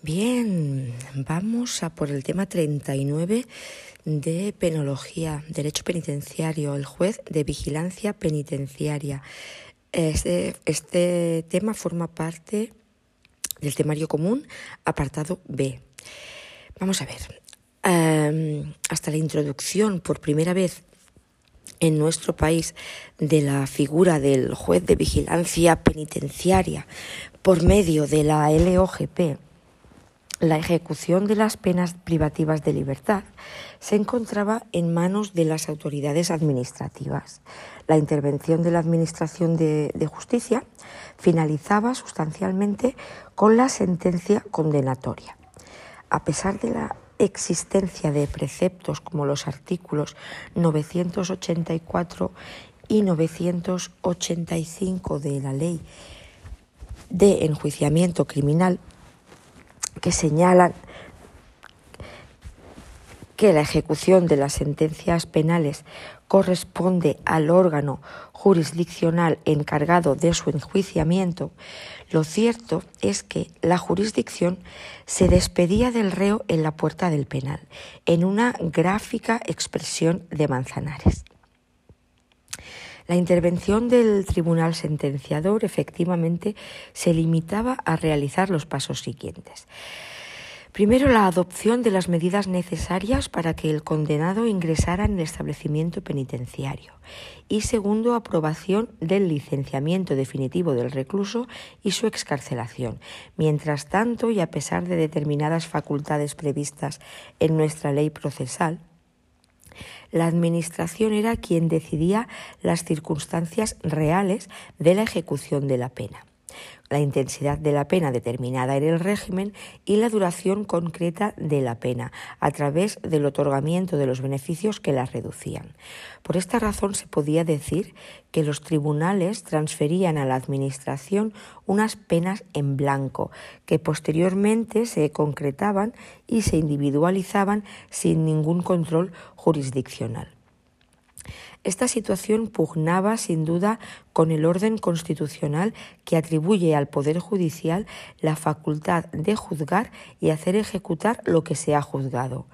Bien, vamos a por el tema 39 de penología, derecho penitenciario, el juez de vigilancia penitenciaria. Este, este tema forma parte del temario común, apartado B. Vamos a ver. Em, hasta la introducción por primera vez en nuestro país de la figura del juez de vigilancia penitenciaria por medio de la LOGP, la ejecución de las penas privativas de libertad se encontraba en manos de las autoridades administrativas. La intervención de la Administración de, Justicia finalizaba sustancialmente con la sentencia condenatoria. A pesar de la existencia de preceptos como los artículos 984 y 985 de la Ley de Enjuiciamiento Criminal, que señalan que la ejecución de las sentencias penales corresponde al órgano jurisdiccional encargado de su enjuiciamiento, lo cierto es que la jurisdicción se despedía del reo en la puerta del penal, en una gráfica expresión de Manzanares. La intervención del tribunal sentenciador efectivamente se limitaba a realizar los pasos siguientes. Primero, la adopción de las medidas necesarias para que el condenado ingresara en el establecimiento penitenciario. Y segundo, aprobación del licenciamiento definitivo del recluso y su excarcelación. Mientras tanto, y a pesar de determinadas facultades previstas en nuestra ley procesal, la Administración era quien decidía las circunstancias reales de la ejecución de la pena la intensidad de la pena determinada en el régimen y la duración concreta de la pena a través del otorgamiento de los beneficios que la reducían. Por esta razón se podía decir que los tribunales transferían a la Administración unas penas en blanco que posteriormente se concretaban y se individualizaban sin ningún control jurisdiccional. Esta situación pugnaba sin duda con el orden constitucional que atribuye al Poder Judicial la facultad de juzgar y hacer ejecutar lo que se ha juzgado.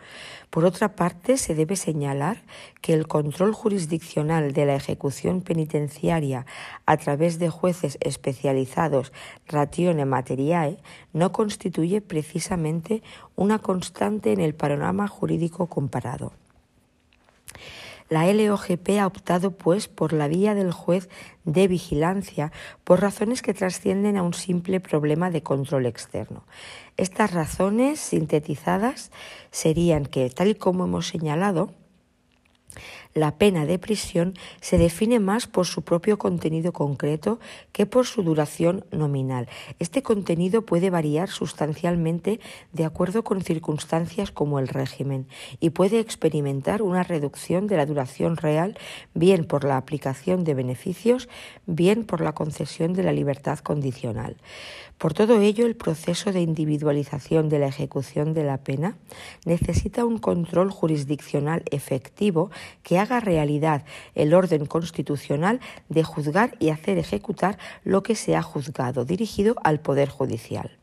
Por otra parte, se debe señalar que el control jurisdiccional de la ejecución penitenciaria a través de jueces especializados ratione materiae no constituye precisamente una constante en el panorama jurídico comparado. La LOGP ha optado, pues, por la vía del juez de vigilancia por razones que trascienden a un simple problema de control externo. Estas razones sintetizadas serían que, tal y como hemos señalado, la pena de prisión se define más por su propio contenido concreto que por su duración nominal. Este contenido puede variar sustancialmente de acuerdo con circunstancias como el régimen y puede experimentar una reducción de la duración real bien por la aplicación de beneficios, bien por la concesión de la libertad condicional. Por todo ello, el proceso de individualización de la ejecución de la pena necesita un control jurisdiccional efectivo que haga realidad el orden constitucional de juzgar y hacer ejecutar lo que se ha juzgado, dirigido al Poder Judicial.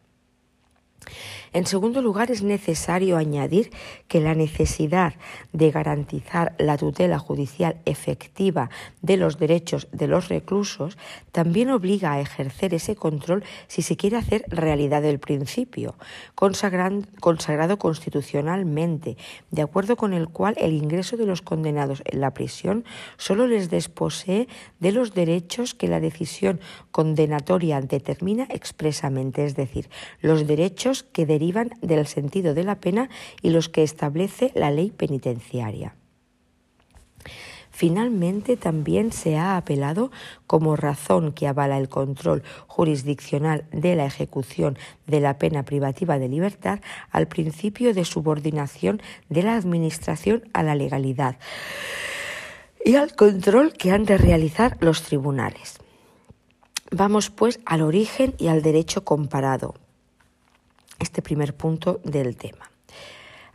En segundo lugar, es necesario añadir que la necesidad de garantizar la tutela judicial efectiva de los derechos de los reclusos también obliga a ejercer ese control si se quiere hacer realidad el principio, consagrado constitucionalmente, de acuerdo con el cual el ingreso de los condenados en la prisión solo les desposee de los derechos que la decisión condenatoria determina expresamente, es decir, los derechos que derivan del sentido de la pena y los que establece la ley penitenciaria. Finalmente, también se ha apelado como razón que avala el control jurisdiccional de la ejecución de la pena privativa de libertad al principio de subordinación de la Administración a la legalidad y al control que han de realizar los tribunales. Vamos pues al origen y al derecho comparado, este primer punto del tema.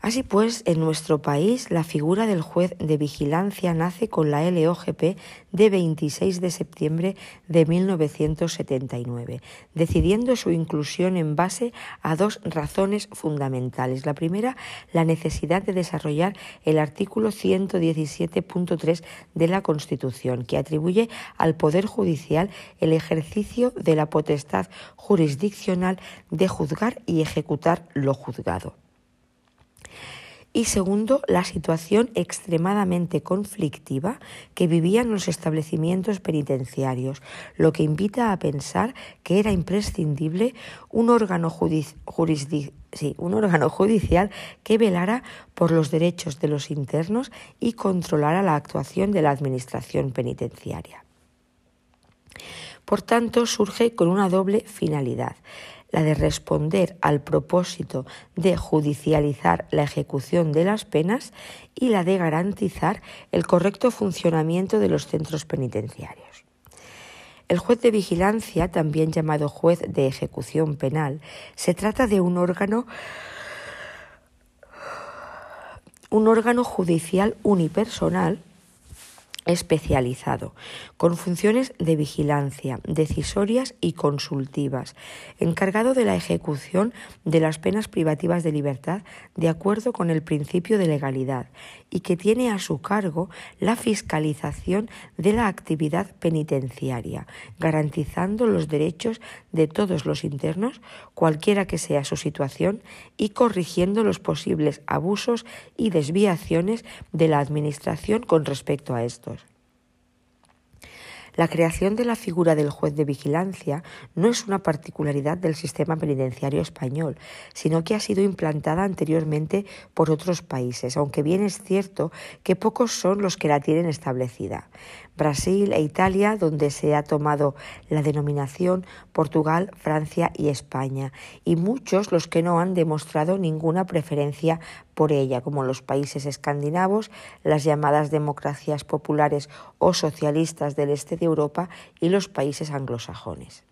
Así pues, en nuestro país la figura del juez de vigilancia nace con la LOGP de 26 de septiembre de 1979, decidiendo su inclusión en base a dos razones fundamentales. La primera, la necesidad de desarrollar el artículo 117.3 de la Constitución, que atribuye al Poder Judicial el ejercicio de la potestad jurisdiccional de juzgar y ejecutar lo juzgado y segundo, la situación extremadamente conflictiva que vivían los establecimientos penitenciarios, lo que invita a pensar que era imprescindible un órgano, judicial que velara por los derechos de los internos y controlara la actuación de la Administración penitenciaria. Por tanto, surge con una doble finalidad la de responder al propósito de judicializar la ejecución de las penas y la de garantizar el correcto funcionamiento de los centros penitenciarios. El juez de vigilancia, también llamado juez de ejecución penal, se trata de un órgano un órgano judicial unipersonal especializado, con funciones de vigilancia, decisorias y consultivas, encargado de la ejecución de las penas privativas de libertad de acuerdo con el principio de legalidad y que tiene a su cargo la fiscalización de la actividad penitenciaria, garantizando los derechos de todos los internos, cualquiera que sea su situación, y corrigiendo los posibles abusos y desviaciones de la Administración con respecto a estos. La creación de la figura del juez de vigilancia no es una particularidad del sistema penitenciario español, sino que ha sido implantada anteriormente por otros países, aunque bien es cierto que pocos son los que la tienen establecida. Brasil e Italia, donde se ha tomado la denominación Portugal, Francia y España, y muchos los que no han demostrado ninguna preferencia por ella, como los países escandinavos, las llamadas democracias populares o socialistas del este de Europa y los países anglosajones.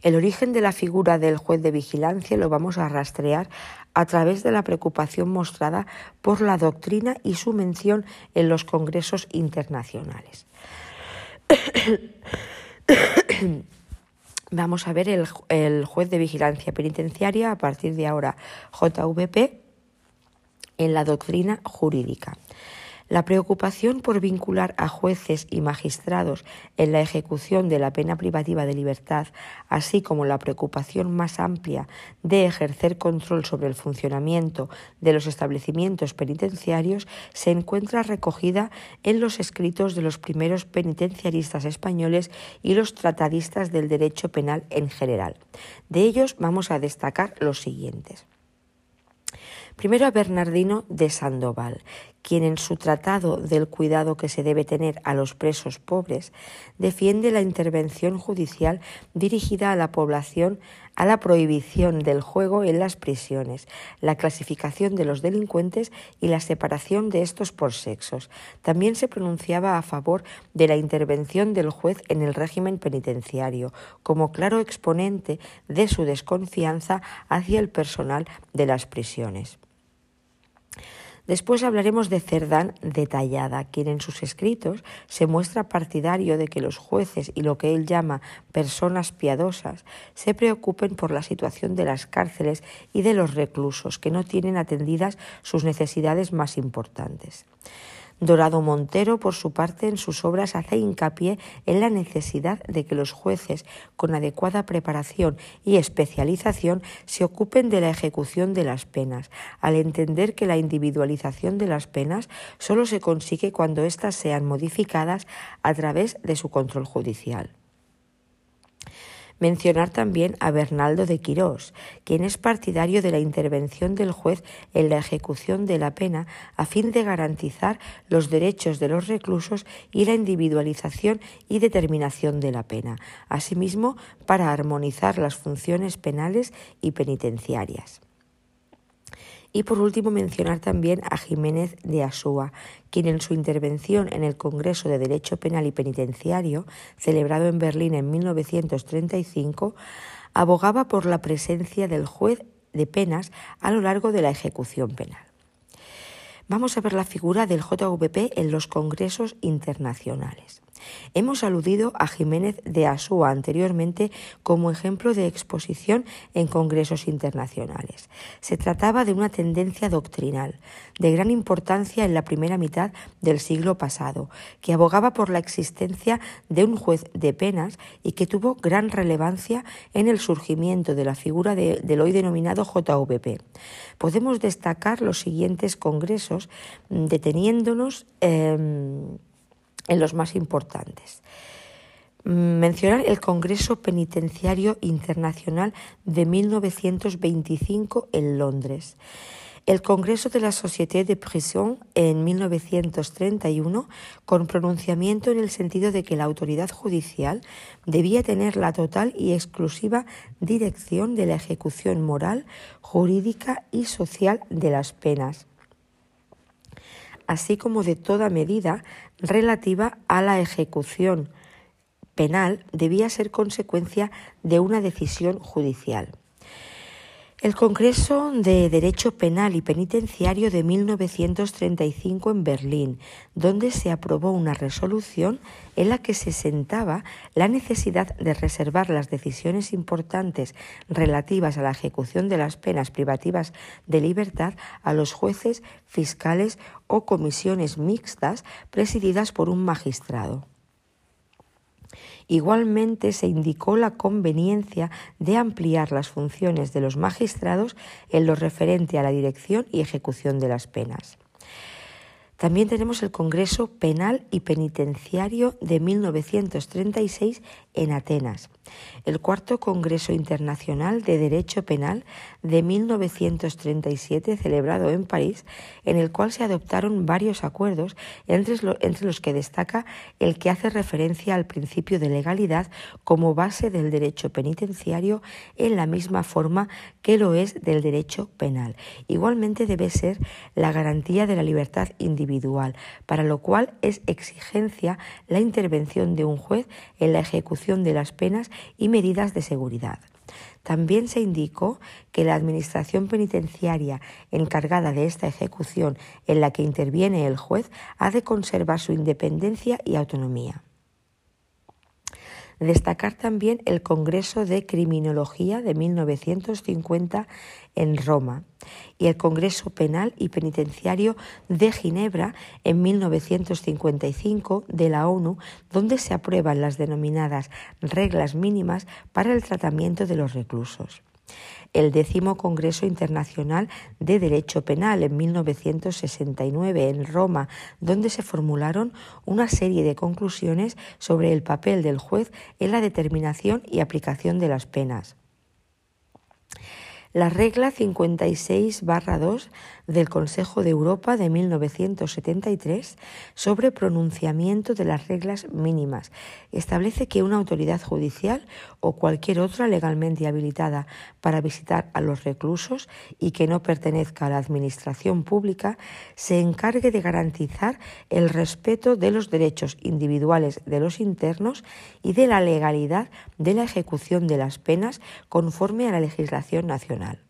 El origen de la figura del juez de vigilancia lo vamos a rastrear a través de la preocupación mostrada por la doctrina y su mención en los congresos internacionales. Vamos a ver el, juez de vigilancia penitenciaria, a partir de ahora JVP, en la doctrina jurídica. La preocupación por vincular a jueces y magistrados en la ejecución de la pena privativa de libertad, así como la preocupación más amplia de ejercer control sobre el funcionamiento de los establecimientos penitenciarios, se encuentra recogida en los escritos de los primeros penitenciaristas españoles y los tratadistas del derecho penal en general. De ellos vamos a destacar los siguientes. Primero a Bernardino de Sandoval, quien en su tratado del cuidado que se debe tener a los presos pobres defiende la intervención judicial dirigida a la población a la prohibición del juego en las prisiones, la clasificación de los delincuentes y la separación de estos por sexos. También se pronunciaba a favor de la intervención del juez en el régimen penitenciario, como claro exponente de su desconfianza hacia el personal de las prisiones. Después hablaremos de Cerdán detallada, quien en sus escritos se muestra partidario de que los jueces y lo que él llama personas piadosas se preocupen por la situación de las cárceles y de los reclusos que no tienen atendidas sus necesidades más importantes. Dorado Montero, por su parte, en sus obras hace hincapié en la necesidad de que los jueces, con adecuada preparación y especialización, se ocupen de la ejecución de las penas, al entender que la individualización de las penas solo se consigue cuando éstas sean modificadas a través de su control judicial. Mencionar también a Bernaldo de Quirós, quien es partidario de la intervención del juez en la ejecución de la pena a fin de garantizar los derechos de los reclusos y la individualización y determinación de la pena, asimismo para armonizar las funciones penales y penitenciarias. Y por último mencionar también a Jiménez de Asúa, quien en su intervención en el Congreso de Derecho Penal y Penitenciario, celebrado en Berlín en 1935, abogaba por la presencia del juez de penas a lo largo de la ejecución penal. Vamos a ver la figura del JVP en los congresos internacionales. Hemos aludido a Jiménez de Asúa anteriormente como ejemplo de exposición en congresos internacionales. Se trataba de una tendencia doctrinal de gran importancia en la primera mitad del siglo pasado, que abogaba por la existencia de un juez de penas y que tuvo gran relevancia en el surgimiento de la figura del hoy denominado JVP. Podemos destacar los siguientes congresos deteniéndonos em, en los más importantes. Mencionar el Congreso Penitenciario Internacional de 1925 en Londres. El Congreso de la Société de Prison en 1931, con pronunciamiento en el sentido de que la autoridad judicial debía tener la total y exclusiva dirección de la ejecución moral, jurídica y social de las penas así como de toda medida relativa a la ejecución penal debía ser consecuencia de una decisión judicial. El Congreso de Derecho Penal y Penitenciario de 1935 en Berlín, donde se aprobó una resolución en la que se sentaba la necesidad de reservar las decisiones importantes relativas a la ejecución de las penas privativas de libertad a los jueces, fiscales o comisiones mixtas presididas por un magistrado. Igualmente se indicó la conveniencia de ampliar las funciones de los magistrados en lo referente a la dirección y ejecución de las penas. También tenemos el Congreso Penal y Penitenciario de 1936 en Atenas, el Cuarto Congreso Internacional de Derecho Penal de 1937 celebrado en París, en el cual se adoptaron varios acuerdos, entre, los que destaca el que hace referencia al principio de legalidad como base del derecho penitenciario en la misma forma que lo es del derecho penal. Igualmente debe ser la garantía de la libertad individual, para lo cual es exigencia la intervención de un juez en la ejecución de las penas y medidas de seguridad. También se indicó que la Administración penitenciaria encargada de esta ejecución en la que interviene el juez ha de conservar su independencia y autonomía. Destacar también el Congreso de Criminología de 1950 en Roma y el Congreso Penal y Penitenciario de Ginebra en 1955 de la ONU, donde se aprueban las denominadas reglas mínimas para el tratamiento de los reclusos el décimo Congreso Internacional de Derecho Penal en 1969 en Roma, donde se formularon una serie de conclusiones sobre el papel del juez en la determinación y aplicación de las penas. La regla 56-2 del Consejo de Europa de 1973 sobre pronunciamiento de las reglas mínimas establece que una autoridad judicial o cualquier otra legalmente habilitada para visitar a los reclusos y que no pertenezca a la administración pública se encargue de garantizar el respeto de los derechos individuales de los internos y de la legalidad de la ejecución de las penas conforme a la legislación nacional.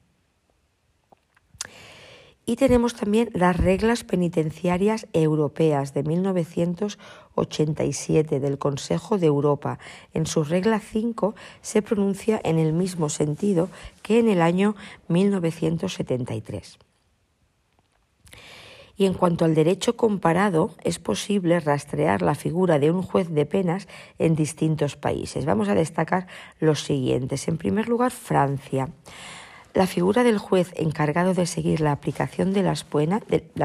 Y tenemos también las reglas penitenciarias europeas de 1987 del Consejo de Europa. En su regla 5 se pronuncia en el mismo sentido que en el año 1973. Y en cuanto al derecho comparado, es posible rastrear la figura de un juez de penas en distintos países. Vamos a destacar los siguientes. En primer lugar, Francia. La figura del juez encargado de seguir la aplicación de las,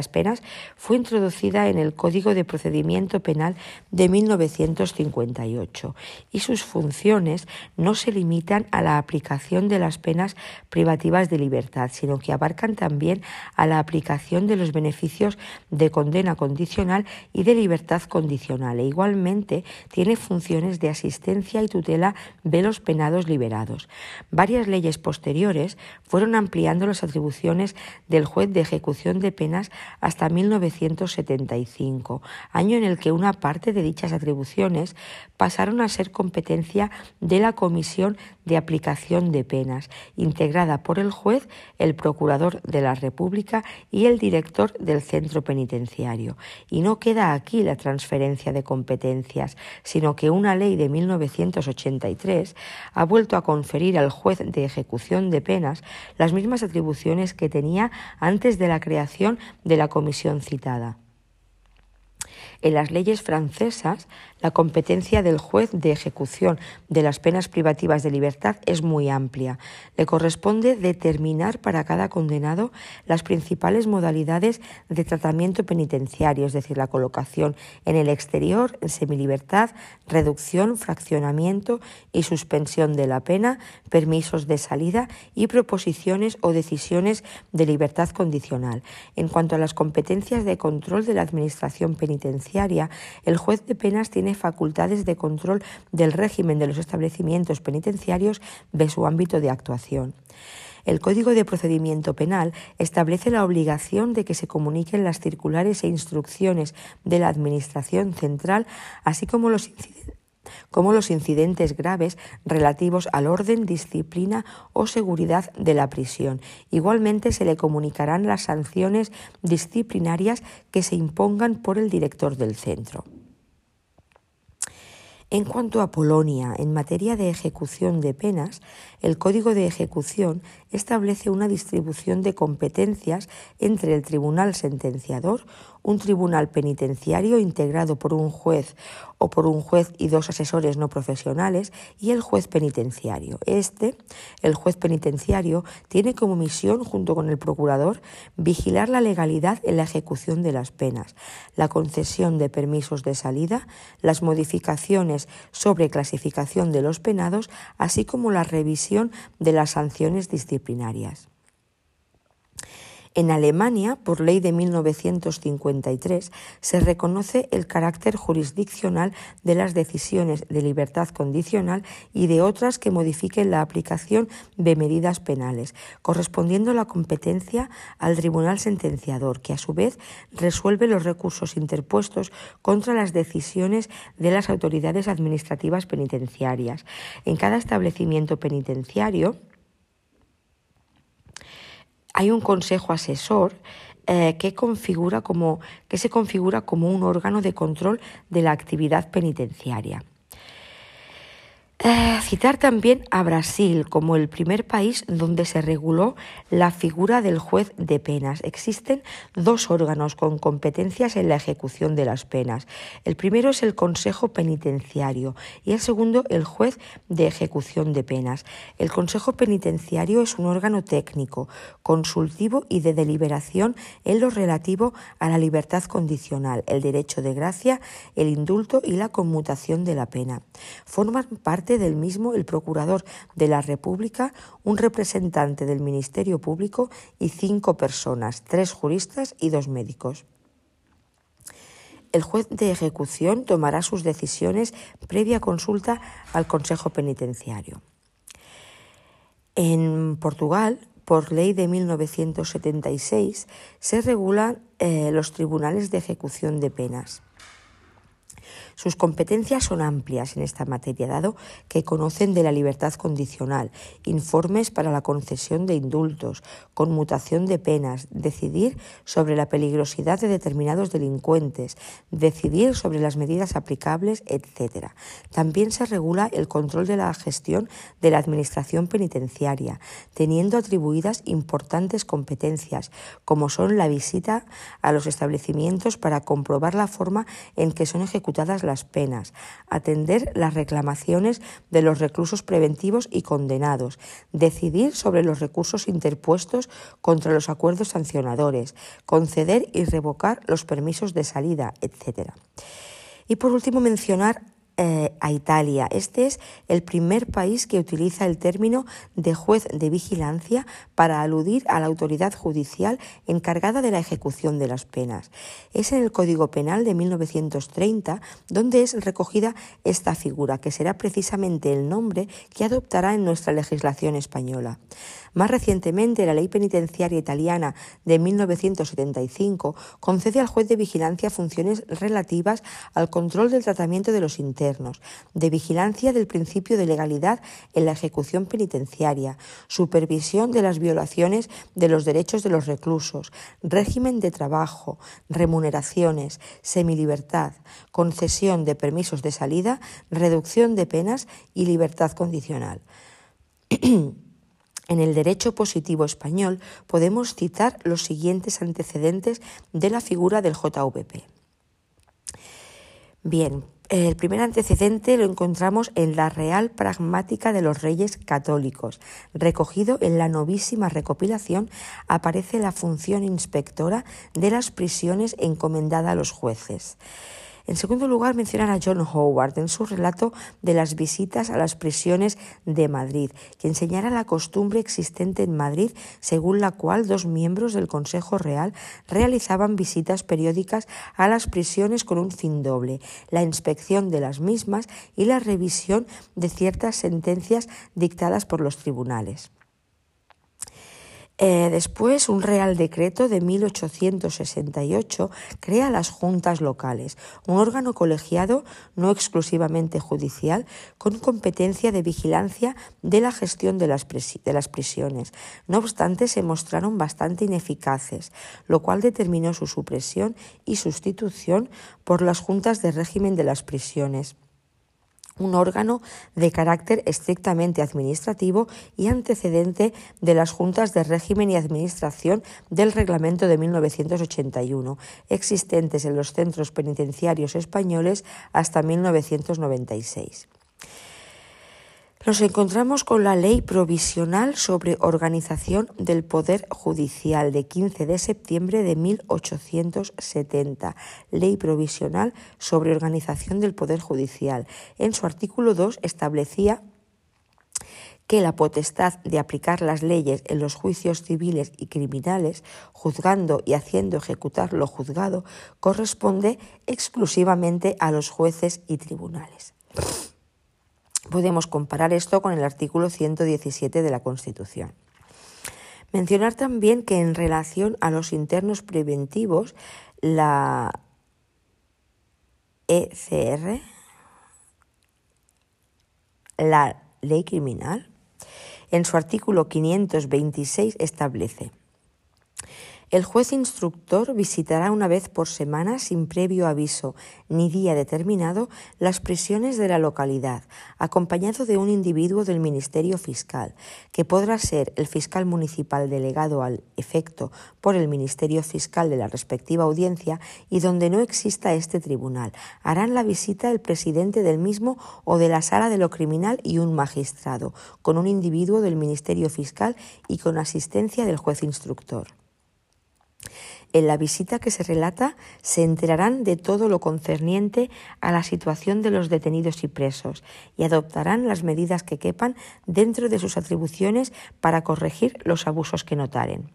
penas fue introducida en el Código de Procedimiento Penal de 1958 y sus funciones no se limitan a la aplicación de las penas privativas de libertad, sino que abarcan también a la aplicación de los beneficios de condena condicional y de libertad condicional. E igualmente tiene funciones de asistencia y tutela de los penados liberados. Varias leyes posteriores fueron ampliando las atribuciones del juez de ejecución de penas hasta 1975, año en el que una parte de dichas atribuciones pasaron a ser competencia de la Comisión de aplicación de penas, integrada por el juez, el procurador de la República y el director del centro penitenciario. Y no queda aquí la transferencia de competencias, sino que una ley de 1983 ha vuelto a conferir al juez de ejecución de penas las mismas atribuciones que tenía antes de la creación de la comisión citada. En las leyes francesas, la competencia del juez de ejecución de las penas privativas de libertad es muy amplia. Le corresponde determinar para cada condenado las principales modalidades de tratamiento penitenciario, es decir, la colocación en el exterior, en semilibertad, reducción, fraccionamiento y suspensión de la pena, permisos de salida y proposiciones o decisiones de libertad condicional. En cuanto a las competencias de control de la Administración penitenciaria, el juez de penas tiene facultades de control del régimen de los establecimientos penitenciarios de su ámbito de actuación. El Código de Procedimiento Penal establece la obligación de que se comuniquen las circulares e instrucciones de la Administración Central, así como los como los incidentes graves relativos al orden, disciplina o seguridad de la prisión. Igualmente se le comunicarán las sanciones disciplinarias que se impongan por el director del centro. En cuanto a Polonia, en materia de ejecución de penas, el Código de Ejecución establece una distribución de competencias entre el tribunal sentenciador, un tribunal penitenciario integrado por un juez o por un juez y dos asesores no profesionales y el juez penitenciario. Este, el juez penitenciario, tiene como misión, junto con el procurador, vigilar la legalidad en la ejecución de las penas, la concesión de permisos de salida, las modificaciones sobre clasificación de los penados, así como la revisión de las sanciones disciplinarias. En Alemania, por ley de 1953, se reconoce el carácter jurisdiccional de las decisiones de libertad condicional y de otras que modifiquen la aplicación de medidas penales, correspondiendo la competencia al tribunal sentenciador, que a su vez resuelve los recursos interpuestos contra las decisiones de las autoridades administrativas penitenciarias. En cada establecimiento penitenciario, hay un consejo asesor eh, que, se configura como un órgano de control de la actividad penitenciaria. Eh, citar también a Brasil como el primer país donde se reguló la figura del juez de penas. Existen dos órganos con competencias en la ejecución de las penas. El primero es el Consejo Penitenciario y el segundo el juez de ejecución de penas. El Consejo Penitenciario es un órgano técnico, consultivo y de deliberación en lo relativo a la libertad condicional, el derecho de gracia, el indulto y la conmutación de la pena. Forman parte del mismo el Procurador de la República, un representante del Ministerio Público y cinco personas, tres juristas y dos médicos. El juez de ejecución tomará sus decisiones previa consulta al Consejo Penitenciario. En Portugal, por ley de 1976, se regulan eh, los tribunales de ejecución de penas. Sus competencias son amplias en esta materia, dado que conocen de la libertad condicional, informes para la concesión de indultos, conmutación de penas, decidir sobre la peligrosidad de determinados delincuentes, decidir sobre las medidas aplicables, etc. También se regula el control de la gestión de la Administración penitenciaria, teniendo atribuidas importantes competencias, como son la visita a los establecimientos para comprobar la forma en que son ejecutadas las penas, atender las reclamaciones de los reclusos preventivos y condenados, decidir sobre los recursos interpuestos contra los acuerdos sancionadores, conceder y revocar los permisos de salida, etc. Y por último mencionar eh, a Italia. Este es el primer país que utiliza el término de juez de vigilancia para aludir a la autoridad judicial encargada de la ejecución de las penas. Es en el Código Penal de 1930 donde es recogida esta figura, que será precisamente el nombre que adoptará en nuestra legislación española. Más recientemente, la ley penitenciaria italiana de 1975 concede al juez de vigilancia funciones relativas al control del tratamiento de los internos de vigilancia del principio de legalidad en la ejecución penitenciaria, supervisión de las violaciones de los derechos de los reclusos, régimen de trabajo, remuneraciones, semilibertad, concesión de permisos de salida, reducción de penas y libertad condicional. En el derecho positivo español podemos citar los siguientes antecedentes de la figura del JVP. Bien, el primer antecedente lo encontramos en la Real Pragmática de los Reyes Católicos. Recogido en la novísima recopilación aparece la función inspectora de las prisiones encomendada a los jueces. En segundo lugar, mencionan a John Howard en su relato de las visitas a las prisiones de Madrid, que enseñara la costumbre existente en Madrid, según la cual dos miembros del Consejo Real realizaban visitas periódicas a las prisiones con un fin doble, la inspección de las mismas y la revisión de ciertas sentencias dictadas por los tribunales. Eh, después, un Real Decreto de 1868 crea las juntas locales, un órgano colegiado no exclusivamente judicial, con competencia de vigilancia de la gestión de las, de las prisiones. No obstante, se mostraron bastante ineficaces, lo cual determinó su supresión y sustitución por las juntas de régimen de las prisiones un órgano de carácter estrictamente administrativo y antecedente de las juntas de régimen y administración del reglamento de 1981, existentes en los centros penitenciarios españoles hasta 1996. Nos encontramos con la Ley Provisional sobre Organización del Poder Judicial de 15 de septiembre de 1870, Ley Provisional sobre Organización del Poder Judicial. En su artículo 2 establecía que la potestad de aplicar las leyes en los juicios civiles y criminales, juzgando y haciendo ejecutar lo juzgado, corresponde exclusivamente a los jueces y tribunales. Podemos comparar esto con el artículo 117 de la Constitución. Mencionar también que en relación a los internos preventivos, la ECR, la ley criminal, en su artículo 526 establece el juez instructor visitará una vez por semana, sin previo aviso ni día determinado, las prisiones de la localidad, acompañado de un individuo del Ministerio Fiscal, que podrá ser el fiscal municipal delegado al efecto por el Ministerio Fiscal de la respectiva audiencia y donde no exista este tribunal. Harán la visita el presidente del mismo o de la sala de lo criminal y un magistrado, con un individuo del Ministerio Fiscal y con asistencia del juez instructor. En la visita que se relata se enterarán de todo lo concerniente a la situación de los detenidos y presos y adoptarán las medidas que quepan dentro de sus atribuciones para corregir los abusos que notaren.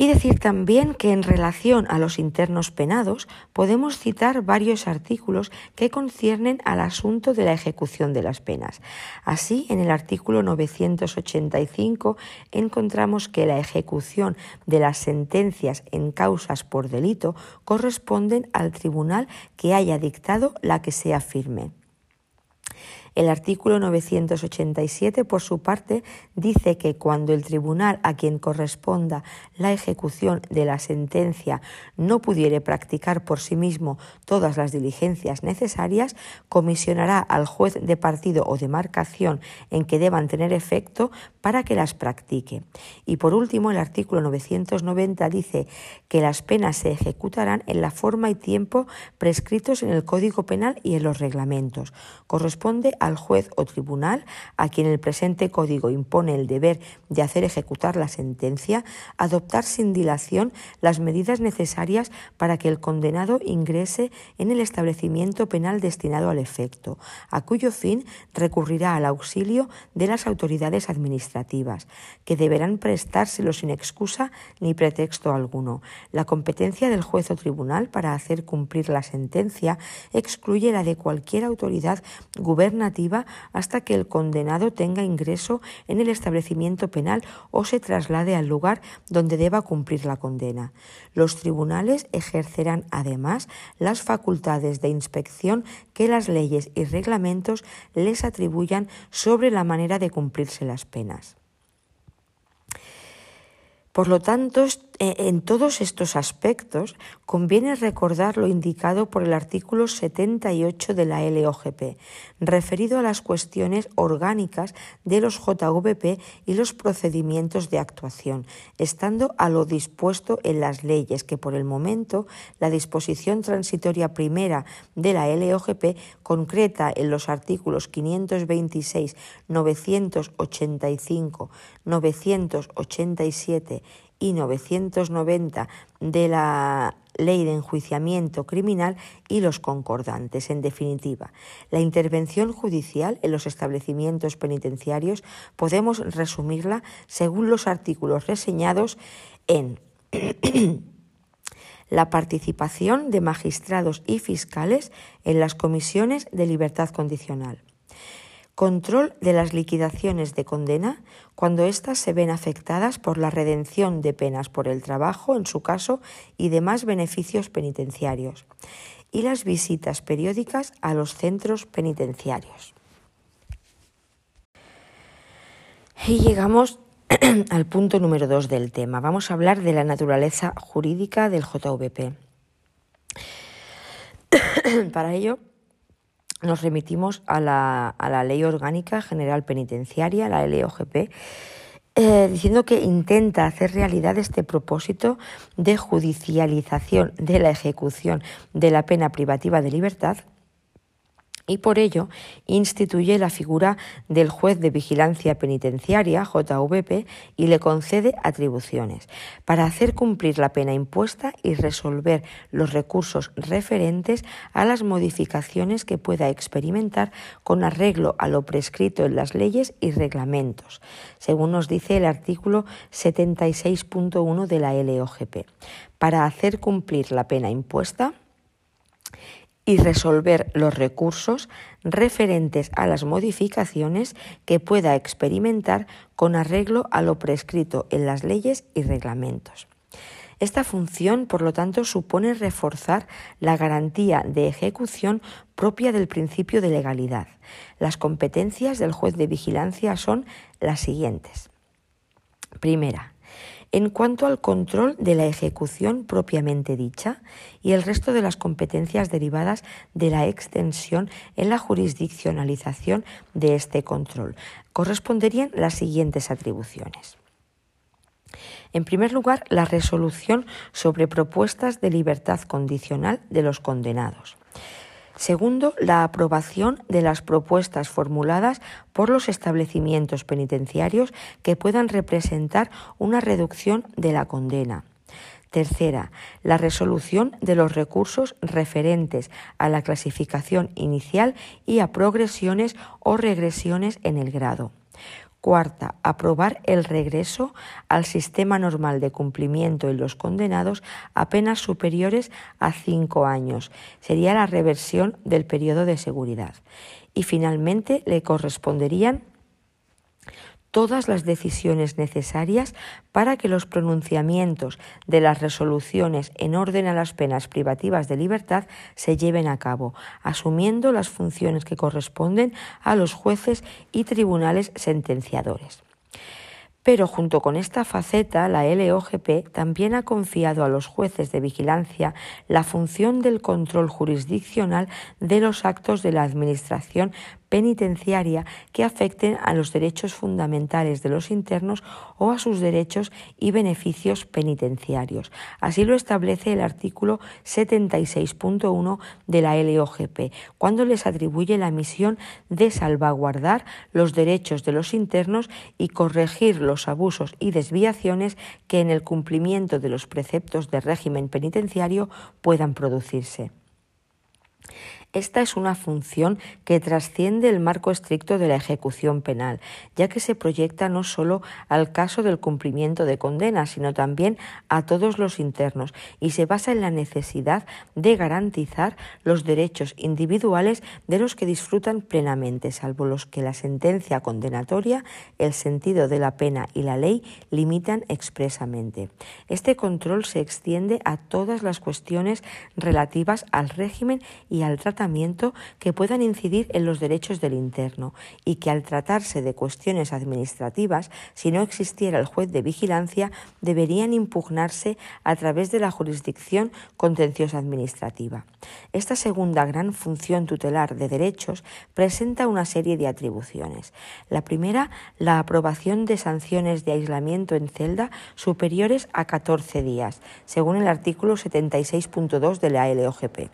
Y decir también que en relación a los internos penados podemos citar varios artículos que conciernen al asunto de la ejecución de las penas. Así, en el artículo 985 encontramos que la ejecución de las sentencias en causas por delito corresponden al tribunal que haya dictado la que sea firme. El artículo 987, por su parte, dice que cuando el tribunal a quien corresponda la ejecución de la sentencia no pudiere practicar por sí mismo todas las diligencias necesarias, comisionará al juez de partido o de marcación en que deban tener efecto para que las practique. Y por último, el artículo 990 dice que las penas se ejecutarán en la forma y tiempo prescritos en el Código Penal y en los reglamentos. Corresponde al juez o tribunal a quien el presente código impone el deber de hacer ejecutar la sentencia, adoptar sin dilación las medidas necesarias para que el condenado ingrese en el establecimiento penal destinado al efecto, a cuyo fin recurrirá al auxilio de las autoridades administrativas, que deberán prestárselo sin excusa ni pretexto alguno. La competencia del juez o tribunal para hacer cumplir la sentencia excluye la de cualquier autoridad gubernativa hasta que el condenado tenga ingreso en el establecimiento penal o se traslade al lugar donde deba cumplir la condena. Los tribunales ejercerán además las facultades de inspección que las leyes y reglamentos les atribuyan sobre la manera de cumplirse las penas. Por lo tanto, en todos estos aspectos conviene recordar lo indicado por el artículo 78 de la LOGP, referido a las cuestiones orgánicas de los JVP y los procedimientos de actuación, estando a lo dispuesto en las leyes que por el momento la disposición transitoria primera de la LOGP concreta en los artículos 526, 985, 987 y 990 de la Ley de Enjuiciamiento Criminal y los concordantes. En definitiva, la intervención judicial en los establecimientos penitenciarios podemos resumirla según los artículos reseñados en la participación de magistrados y fiscales en las comisiones de libertad condicional Control de las liquidaciones de condena cuando éstas se ven afectadas por la redención de penas por el trabajo, en su caso, y demás beneficios penitenciarios. Y las visitas periódicas a los centros penitenciarios. Y llegamos al punto número dos del tema. Vamos a hablar de la naturaleza jurídica del JVP. Para ello, nos remitimos a la, a la Ley Orgánica General Penitenciaria, la LOGP, eh, diciendo que intenta hacer realidad este propósito de judicialización de la ejecución de la pena privativa de libertad y por ello instituye la figura del juez de vigilancia penitenciaria, JVP, y le concede atribuciones para hacer cumplir la pena impuesta y resolver los recursos referentes a las modificaciones que pueda experimentar con arreglo a lo prescrito en las leyes y reglamentos, según nos dice el artículo 76.1 de la LOGP. Para hacer cumplir la pena impuesta, y resolver los recursos referentes a las modificaciones que pueda experimentar con arreglo a lo prescrito en las leyes y reglamentos. Esta función, por lo tanto, supone reforzar la garantía de ejecución propia del principio de legalidad. Las competencias del juez de vigilancia son las siguientes. Primera, en cuanto al control de la ejecución propiamente dicha y el resto de las competencias derivadas de la extensión en la jurisdiccionalización de este control. Corresponderían las siguientes atribuciones. En primer lugar, la resolución sobre propuestas de libertad condicional de los condenados. Segundo, la aprobación de las propuestas formuladas por los establecimientos penitenciarios que puedan representar una reducción de la condena. Tercera, la resolución de los recursos referentes a la clasificación inicial y a progresiones o regresiones en el grado. Cuarta, aprobar el regreso al sistema normal de cumplimiento en los condenados a penas superiores a cinco años. Sería la reversión del periodo de seguridad. Y finalmente le corresponderían todas las decisiones necesarias para que los pronunciamientos de las resoluciones en orden a las penas privativas de libertad se lleven a cabo, asumiendo las funciones que corresponden a los jueces y tribunales sentenciadores. Pero junto con esta faceta, la LOGP también ha confiado a los jueces de vigilancia la función del control jurisdiccional de los actos de la Administración penitenciaria que afecten a los derechos fundamentales de los internos o a sus derechos y beneficios penitenciarios. Así lo establece el artículo 76.1 de la LOGP, cuando les atribuye la misión de salvaguardar los derechos de los internos y corregir los abusos y desviaciones que en el cumplimiento de los preceptos de régimen penitenciario puedan producirse. Esta es una función que trasciende el marco estricto de la ejecución penal, ya que se proyecta no solo al caso del cumplimiento de condena, sino también a todos los internos y se basa en la necesidad de garantizar los derechos individuales de los que disfrutan plenamente, salvo los que la sentencia condenatoria, el sentido de la pena y la ley limitan expresamente. Este control se extiende a todas las cuestiones relativas al régimen y al tratamiento que puedan incidir en los derechos del interno y que al tratarse de cuestiones administrativas, si no existiera el juez de vigilancia, deberían impugnarse a través de la jurisdicción contenciosa administrativa. Esta segunda gran función tutelar de derechos presenta una serie de atribuciones. La primera, la aprobación de sanciones de aislamiento en celda superiores a 14 días, según el artículo 76.2 de la LOGP.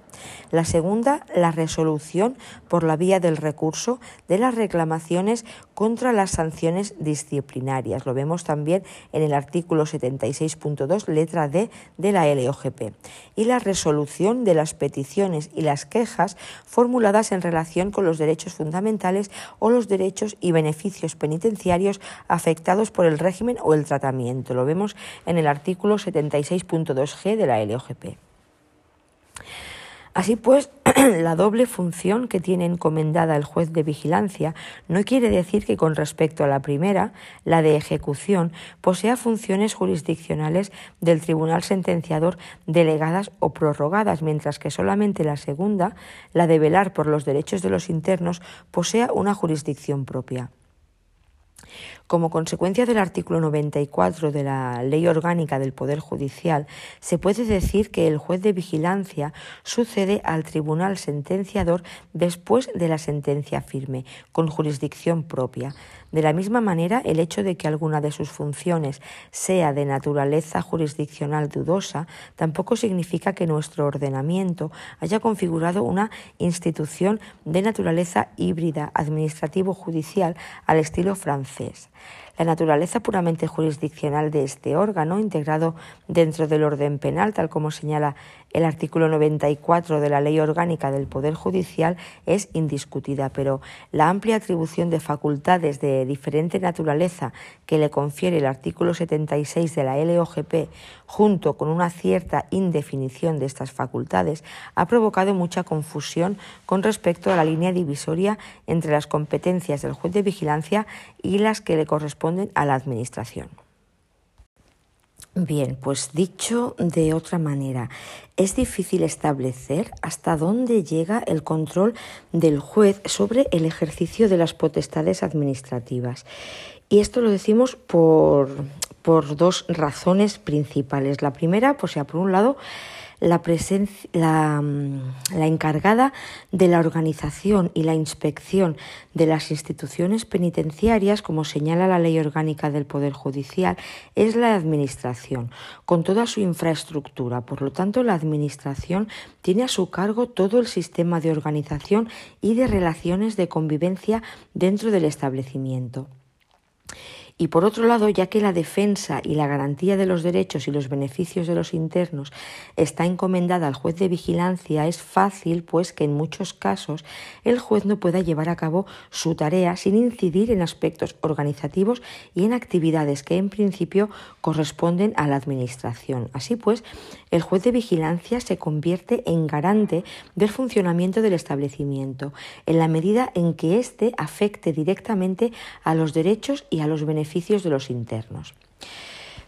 La segunda, la resolución por la vía del recurso de las reclamaciones contra las sanciones disciplinarias. Lo vemos también en el artículo 76.2, letra D de la LOGP. Y la resolución de las peticiones y las quejas formuladas en relación con los derechos fundamentales o los derechos y beneficios penitenciarios afectados por el régimen o el tratamiento. Lo vemos en el artículo 76.2G de la LOGP. Así pues, la doble función que tiene encomendada el juez de vigilancia no quiere decir que con respecto a la primera, la de ejecución, posea funciones jurisdiccionales del tribunal sentenciador delegadas o prorrogadas, mientras que solamente la segunda, la de velar por los derechos de los internos, posea una jurisdicción propia. Como consecuencia del artículo 94 de la Ley Orgánica del Poder Judicial, se puede decir que el juez de vigilancia sucede al tribunal sentenciador después de la sentencia firme, con jurisdicción propia. De la misma manera, el hecho de que alguna de sus funciones sea de naturaleza jurisdiccional dudosa tampoco significa que nuestro ordenamiento haya configurado una institución de naturaleza híbrida administrativo-judicial al estilo francés. La naturaleza puramente jurisdiccional de este órgano, integrado dentro del orden penal, tal como señala el artículo 94 de la Ley Orgánica del Poder Judicial es indiscutida, pero la amplia atribución de facultades de diferente naturaleza que le confiere el artículo 76 de la LOGP, junto con una cierta indefinición de estas facultades, ha provocado mucha confusión con respecto a la línea divisoria entre las competencias del juez de vigilancia y las que le corresponden a la Administración. Bien, pues dicho de otra manera, es difícil establecer hasta dónde llega el control del juez sobre el ejercicio de las potestades administrativas. Y esto lo decimos por, por dos razones principales. La primera, pues sea, por un lado, la, la, mm, la, encargada de la organización y la inspección de las instituciones penitenciarias, como señala la Ley Orgánica del Poder Judicial, es la Administración, con toda su infraestructura. Por lo tanto, la Administración tiene a su cargo todo el sistema de organización y de relaciones de convivencia dentro del establecimiento. Y por otro lado, ya que la defensa y la garantía de los derechos y los beneficios de los internos está encomendada al juez de vigilancia, es fácil, pues, que en muchos casos el juez no pueda llevar a cabo su tarea sin incidir en aspectos organizativos y en actividades que en principio corresponden a la Administración. Así pues, el juez de vigilancia se convierte en garante del funcionamiento del establecimiento, en la medida en que éste afecte directamente a los derechos y a los beneficios de los internos.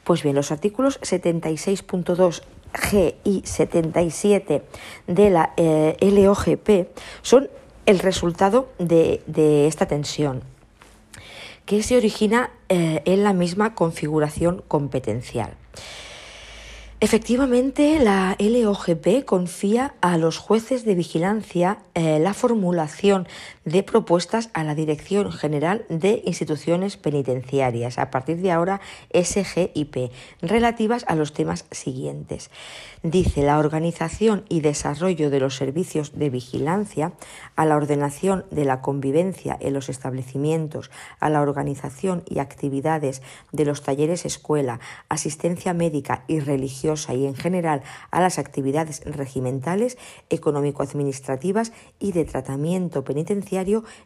Pues bien, los artículos 76.2 G y 77 de la eh, LOGP son el resultado de, esta tensión que se origina eh, en la misma configuración competencial. Efectivamente, la LOGP confía a los jueces de vigilancia eh, la formulación de propuestas a la Dirección General de Instituciones Penitenciarias, a partir de ahora SGIP, relativas a los temas siguientes. Dice la organización y desarrollo de los servicios de vigilancia, a la ordenación de la convivencia en los establecimientos, a la organización y actividades de los talleres escuela, asistencia médica y religiosa y en general a las actividades regimentales, económico-administrativas y de tratamiento penitenciario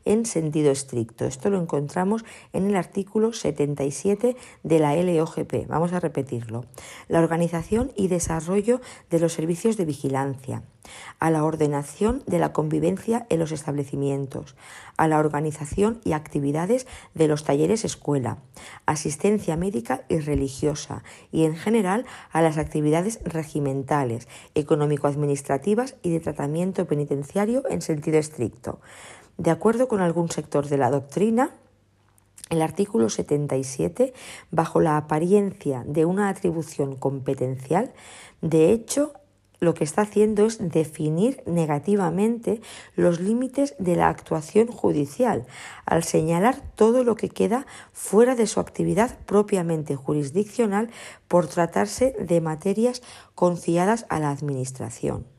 en sentido estricto. Esto lo encontramos en el artículo 77 de la LOGP. Vamos a repetirlo. La organización y desarrollo de los servicios de vigilancia, a la ordenación de la convivencia en los establecimientos, a la organización y actividades de los talleres escuela, asistencia médica y religiosa y en general a las actividades regimentales, económico-administrativas y de tratamiento penitenciario en sentido estricto. De acuerdo con algún sector de la doctrina, el artículo 77, bajo la apariencia de una atribución competencial, de hecho, lo que está haciendo es definir negativamente los límites de la actuación judicial, al señalar todo lo que queda fuera de su actividad propiamente jurisdiccional por tratarse de materias confiadas a la Administración.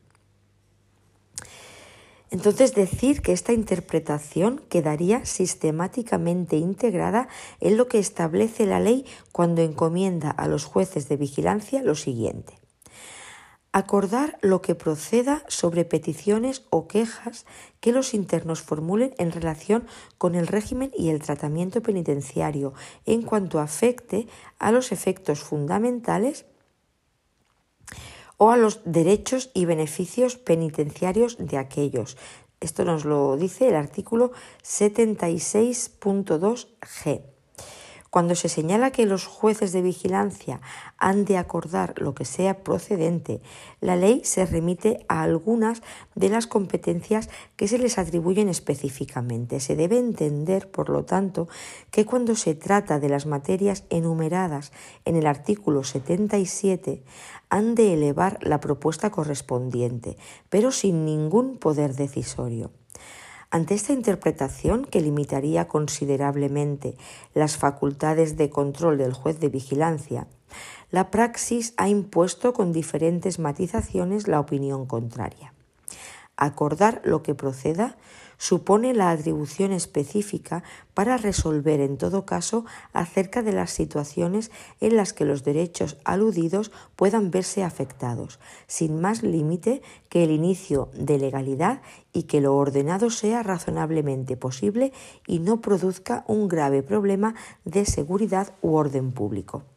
Entonces decir que esta interpretación quedaría sistemáticamente integrada en lo que establece la ley cuando encomienda a los jueces de vigilancia lo siguiente. Acordar lo que proceda sobre peticiones o quejas que los internos formulen en relación con el régimen y el tratamiento penitenciario en cuanto afecte a los efectos fundamentales o a los derechos y beneficios penitenciarios de aquellos. Esto nos lo dice el artículo 76.2g. Cuando se señala que los jueces de vigilancia han de acordar lo que sea procedente, la ley se remite a algunas de las competencias que se les atribuyen específicamente. Se debe entender, por lo tanto, que cuando se trata de las materias enumeradas en el artículo 77, han de elevar la propuesta correspondiente, pero sin ningún poder decisorio. Ante esta interpretación, que limitaría considerablemente las facultades de control del juez de vigilancia, la praxis ha impuesto con diferentes matizaciones la opinión contraria. Acordar lo que proceda supone la atribución específica para resolver en todo caso acerca de las situaciones en las que los derechos aludidos puedan verse afectados, sin más límite que el inicio de legalidad y que lo ordenado sea razonablemente posible y no produzca un grave problema de seguridad u orden público.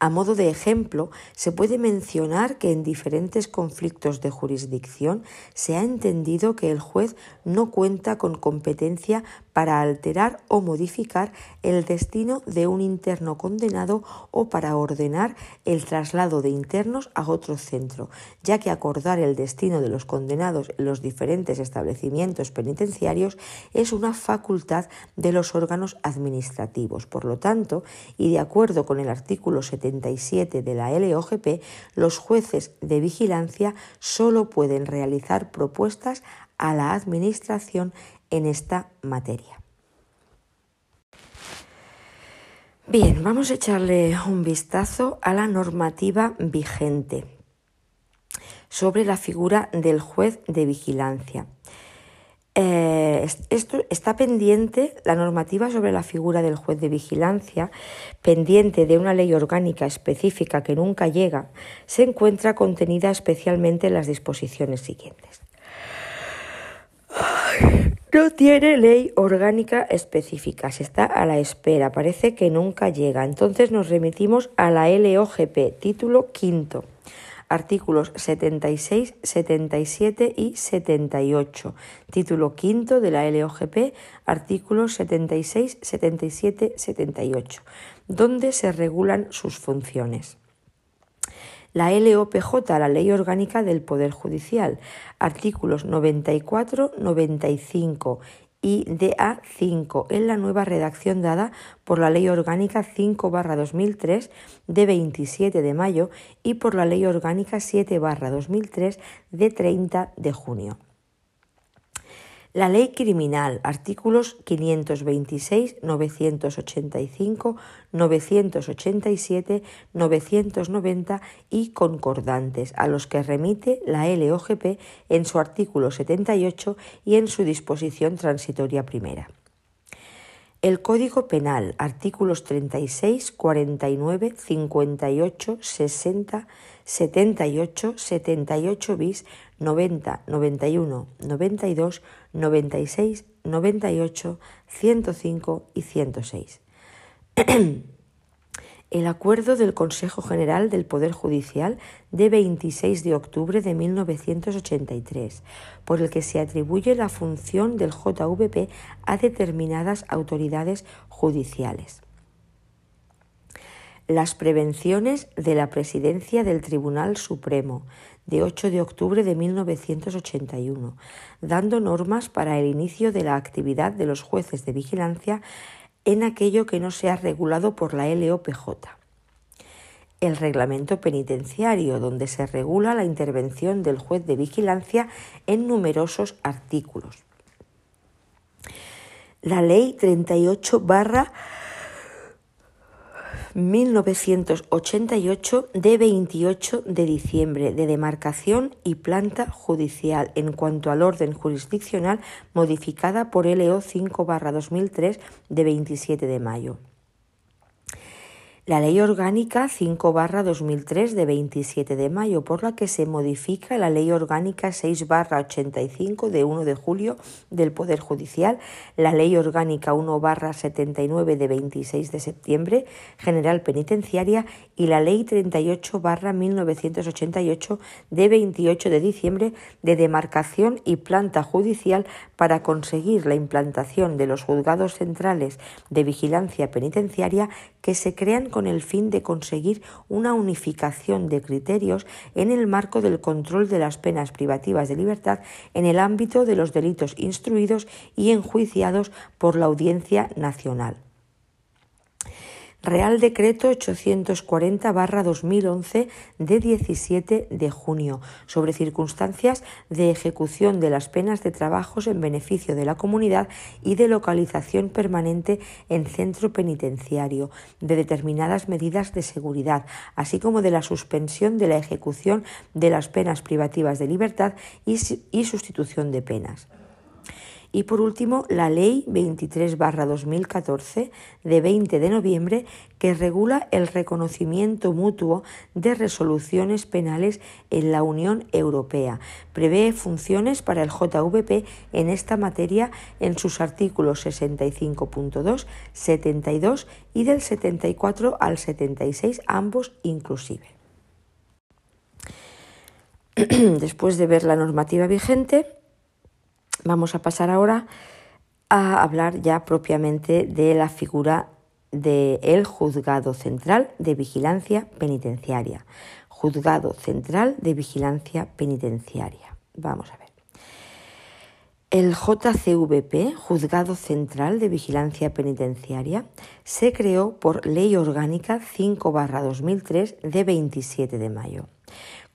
A modo de ejemplo, se puede mencionar que en diferentes conflictos de jurisdicción se ha entendido que el juez no cuenta con competencia para alterar o modificar el destino de un interno condenado o para ordenar el traslado de internos a otro centro, ya que acordar el destino de los condenados en los diferentes establecimientos penitenciarios es una facultad de los órganos administrativos. Por lo tanto, y de acuerdo con el artículo 77 de la LOGP, los jueces de vigilancia solo pueden realizar propuestas a la Administración en esta materia. Bien, vamos a echarle un vistazo a la normativa vigente sobre la figura del juez de vigilancia. Eh, esto está pendiente, la normativa sobre la figura del juez de vigilancia, pendiente de una ley orgánica específica que nunca llega, se encuentra contenida especialmente en las disposiciones siguientes. No tiene ley orgánica específica, se está a la espera, parece que nunca llega. Entonces nos remitimos a la LOGP, título quinto, artículos 76, 77 y 78. Título quinto de la LOGP, artículos 76, 77, 78, donde se regulan sus funciones. La LOPJ, la Ley Orgánica del Poder Judicial, artículos 94, 95 y DA5 en la nueva redacción dada por la Ley Orgánica 5-2003 de 27 de mayo y por la Ley Orgánica 7-2003 de 30 de junio. La ley criminal, artículos 526, 985, 987, 990 y concordantes, a los que remite la LOGP en su artículo 78 y en su disposición transitoria primera. El Código Penal, artículos 36, 49, 58, 60, 78, 78 bis, 90, 91, 92, 96, 98, 105 y 106. el acuerdo del Consejo General del Poder Judicial de 26 de octubre de 1983, por el que se atribuye la función del JVP a determinadas autoridades judiciales. Las prevenciones de la presidencia del Tribunal Supremo de 8 de octubre de 1981, dando normas para el inicio de la actividad de los jueces de vigilancia en aquello que no sea regulado por la LOPJ. El reglamento penitenciario, donde se regula la intervención del juez de vigilancia en numerosos artículos. La ley 38 barra 1988 de 28 de diciembre de demarcación y planta judicial en cuanto al orden jurisdiccional modificada por LO 5-2003 de 27 de mayo la Ley Orgánica 5-2003 de 27 de mayo, por la que se modifica la Ley Orgánica 6-85 de 1 de julio del Poder Judicial, la Ley Orgánica 1-79 de 26 de septiembre General Penitenciaria y la Ley 38-1988 de 28 de diciembre de demarcación y planta judicial para conseguir la implantación de los juzgados centrales de vigilancia penitenciaria que se crean con el fin de conseguir una unificación de criterios en el marco del control de las penas privativas de libertad en el ámbito de los delitos instruidos y enjuiciados por la Audiencia Nacional. Real Decreto 840-2011 de 17 de junio sobre circunstancias de ejecución de las penas de trabajos en beneficio de la comunidad y de localización permanente en centro penitenciario, de determinadas medidas de seguridad, así como de la suspensión de la ejecución de las penas privativas de libertad y, y sustitución de penas. Y por último, la Ley 23-2014 de 20 de noviembre que regula el reconocimiento mutuo de resoluciones penales en la Unión Europea. Prevé funciones para el JVP en esta materia en sus artículos 65.2, 72 y del 74 al 76, ambos inclusive. Después de ver la normativa vigente, Vamos a pasar ahora a hablar ya propiamente de la figura del juzgado central de vigilancia penitenciaria. Juzgado central de vigilancia penitenciaria. Vamos a ver. El JCVP, Juzgado Central de Vigilancia Penitenciaria, se creó por Ley Orgánica 5-2003 de 27 de mayo.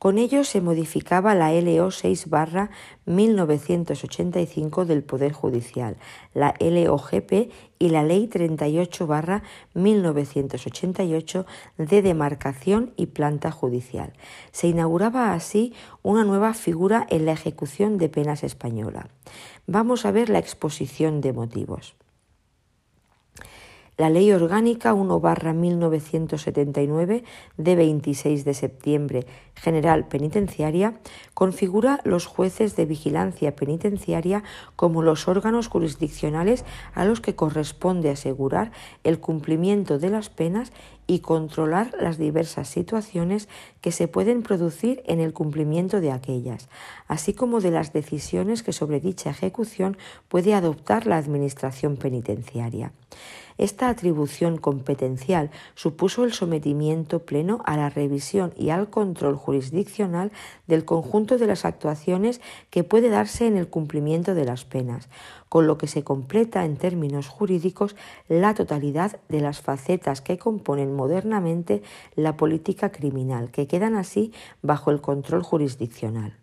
Con ello se modificaba la LO 6 barra 1985 del Poder Judicial, la LOGP y la Ley 38 barra 1988 de demarcación y planta judicial. Se inauguraba así una nueva figura en la ejecución de penas española. Vamos a ver la exposición de motivos. La Ley Orgánica 1-1979 de 26 de septiembre General Penitenciaria configura los jueces de vigilancia penitenciaria como los órganos jurisdiccionales a los que corresponde asegurar el cumplimiento de las penas y controlar las diversas situaciones que se pueden producir en el cumplimiento de aquellas, así como de las decisiones que sobre dicha ejecución puede adoptar la Administración penitenciaria. Esta atribución competencial supuso el sometimiento pleno a la revisión y al control jurisdiccional del conjunto de las actuaciones que puede darse en el cumplimiento de las penas, con lo que se completa en términos jurídicos la totalidad de las facetas que componen modernamente la política criminal, que quedan así bajo el control jurisdiccional.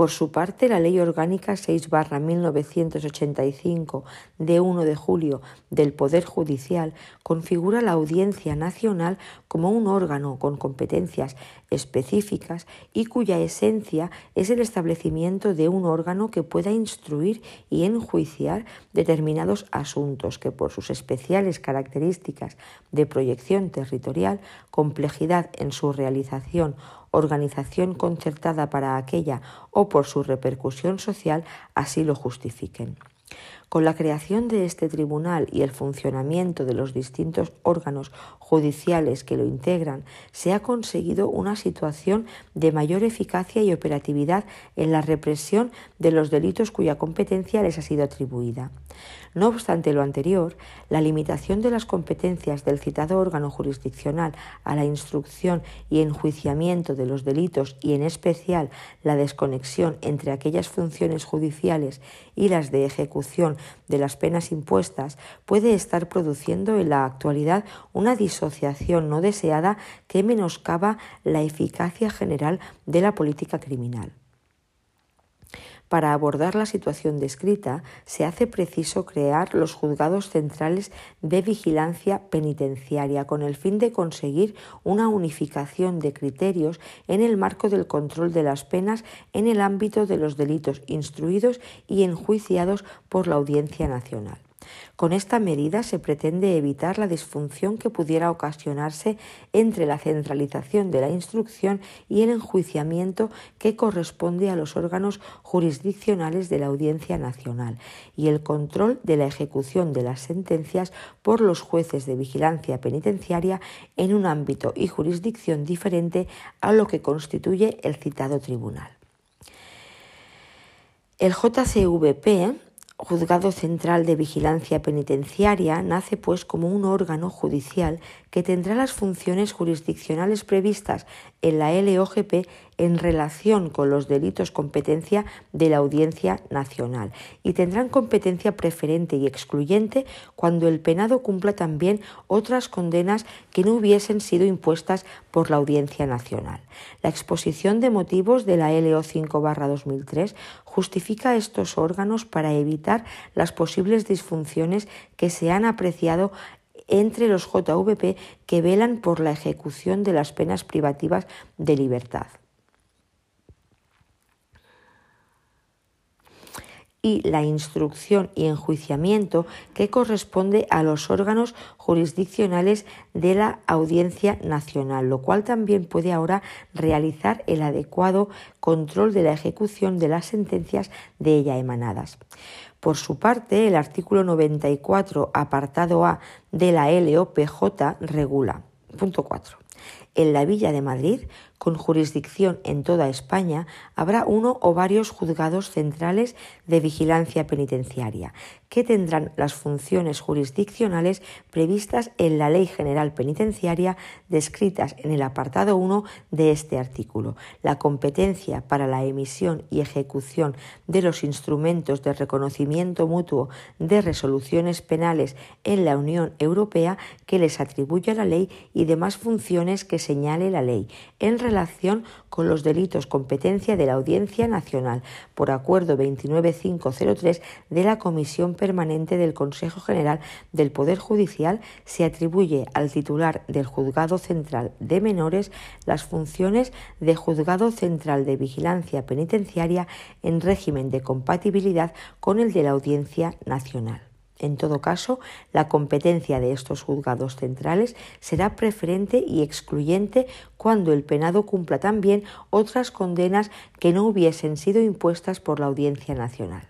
Por su parte, la Ley Orgánica 6-1985 de 1 de julio del Poder Judicial configura la Audiencia Nacional como un órgano con competencias específicas y cuya esencia es el establecimiento de un órgano que pueda instruir y enjuiciar determinados asuntos que por sus especiales características de proyección territorial, complejidad en su realización organización concertada para aquella o por su repercusión social así lo justifiquen. Con la creación de este tribunal y el funcionamiento de los distintos órganos judiciales que lo integran, se ha conseguido una situación de mayor eficacia y operatividad en la represión de los delitos cuya competencia les ha sido atribuida. No obstante lo anterior, la limitación de las competencias del citado órgano jurisdiccional a la instrucción y enjuiciamiento de los delitos y en especial la desconexión entre aquellas funciones judiciales y las de ejecución de las penas impuestas puede estar produciendo en la actualidad una disociación no deseada que menoscaba la eficacia general de la política criminal. Para abordar la situación descrita, se hace preciso crear los juzgados centrales de vigilancia penitenciaria con el fin de conseguir una unificación de criterios en el marco del control de las penas en el ámbito de los delitos instruidos y enjuiciados por la Audiencia Nacional. Con esta medida se pretende evitar la disfunción que pudiera ocasionarse entre la centralización de la instrucción y el enjuiciamiento que corresponde a los órganos jurisdiccionales de la Audiencia Nacional y el control de la ejecución de las sentencias por los jueces de vigilancia penitenciaria en un ámbito y jurisdicción diferente a lo que constituye el citado tribunal. El JCVP Juzgado Central de Vigilancia Penitenciaria nace pues como un órgano judicial que tendrá las funciones jurisdiccionales previstas en la LOGP en relación con los delitos competencia de la Audiencia Nacional y tendrán competencia preferente y excluyente cuando el penado cumpla también otras condenas que no hubiesen sido impuestas por la Audiencia Nacional. La exposición de motivos de la LO 5-2003 justifica estos órganos para evitar las posibles disfunciones que se han apreciado entre los JVP que velan por la ejecución de las penas privativas de libertad. y la instrucción y enjuiciamiento que corresponde a los órganos jurisdiccionales de la Audiencia Nacional, lo cual también puede ahora realizar el adecuado control de la ejecución de las sentencias de ella emanadas. Por su parte, el artículo 94, apartado A de la LOPJ regula. Punto 4. En la Villa de Madrid con jurisdicción en toda España, habrá uno o varios juzgados centrales de vigilancia penitenciaria, que tendrán las funciones jurisdiccionales previstas en la Ley General Penitenciaria descritas en el apartado 1 de este artículo. La competencia para la emisión y ejecución de los instrumentos de reconocimiento mutuo de resoluciones penales en la Unión Europea que les atribuya la ley y demás funciones que señale la ley en relación con los delitos competencia de la Audiencia Nacional por acuerdo 29503 de la Comisión Permanente del Consejo General del Poder Judicial se atribuye al titular del Juzgado Central de Menores las funciones de Juzgado Central de Vigilancia Penitenciaria en régimen de compatibilidad con el de la Audiencia Nacional. En todo caso, la competencia de estos juzgados centrales será preferente y excluyente cuando el penado cumpla también otras condenas que no hubiesen sido impuestas por la Audiencia Nacional.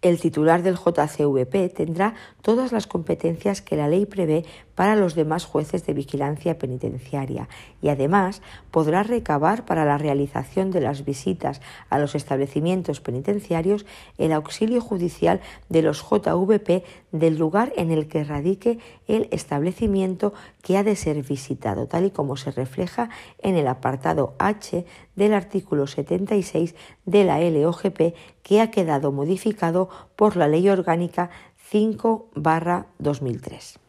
El titular del JCVP tendrá todas las competencias que la ley prevé para los demás jueces de vigilancia penitenciaria y además podrá recabar para la realización de las visitas a los establecimientos penitenciarios el auxilio judicial de los JVP del lugar en el que radique el establecimiento que ha de ser visitado, tal y como se refleja en el apartado H del artículo 76 de la LOGP que ha quedado modificado por la Ley Orgánica 5 2003.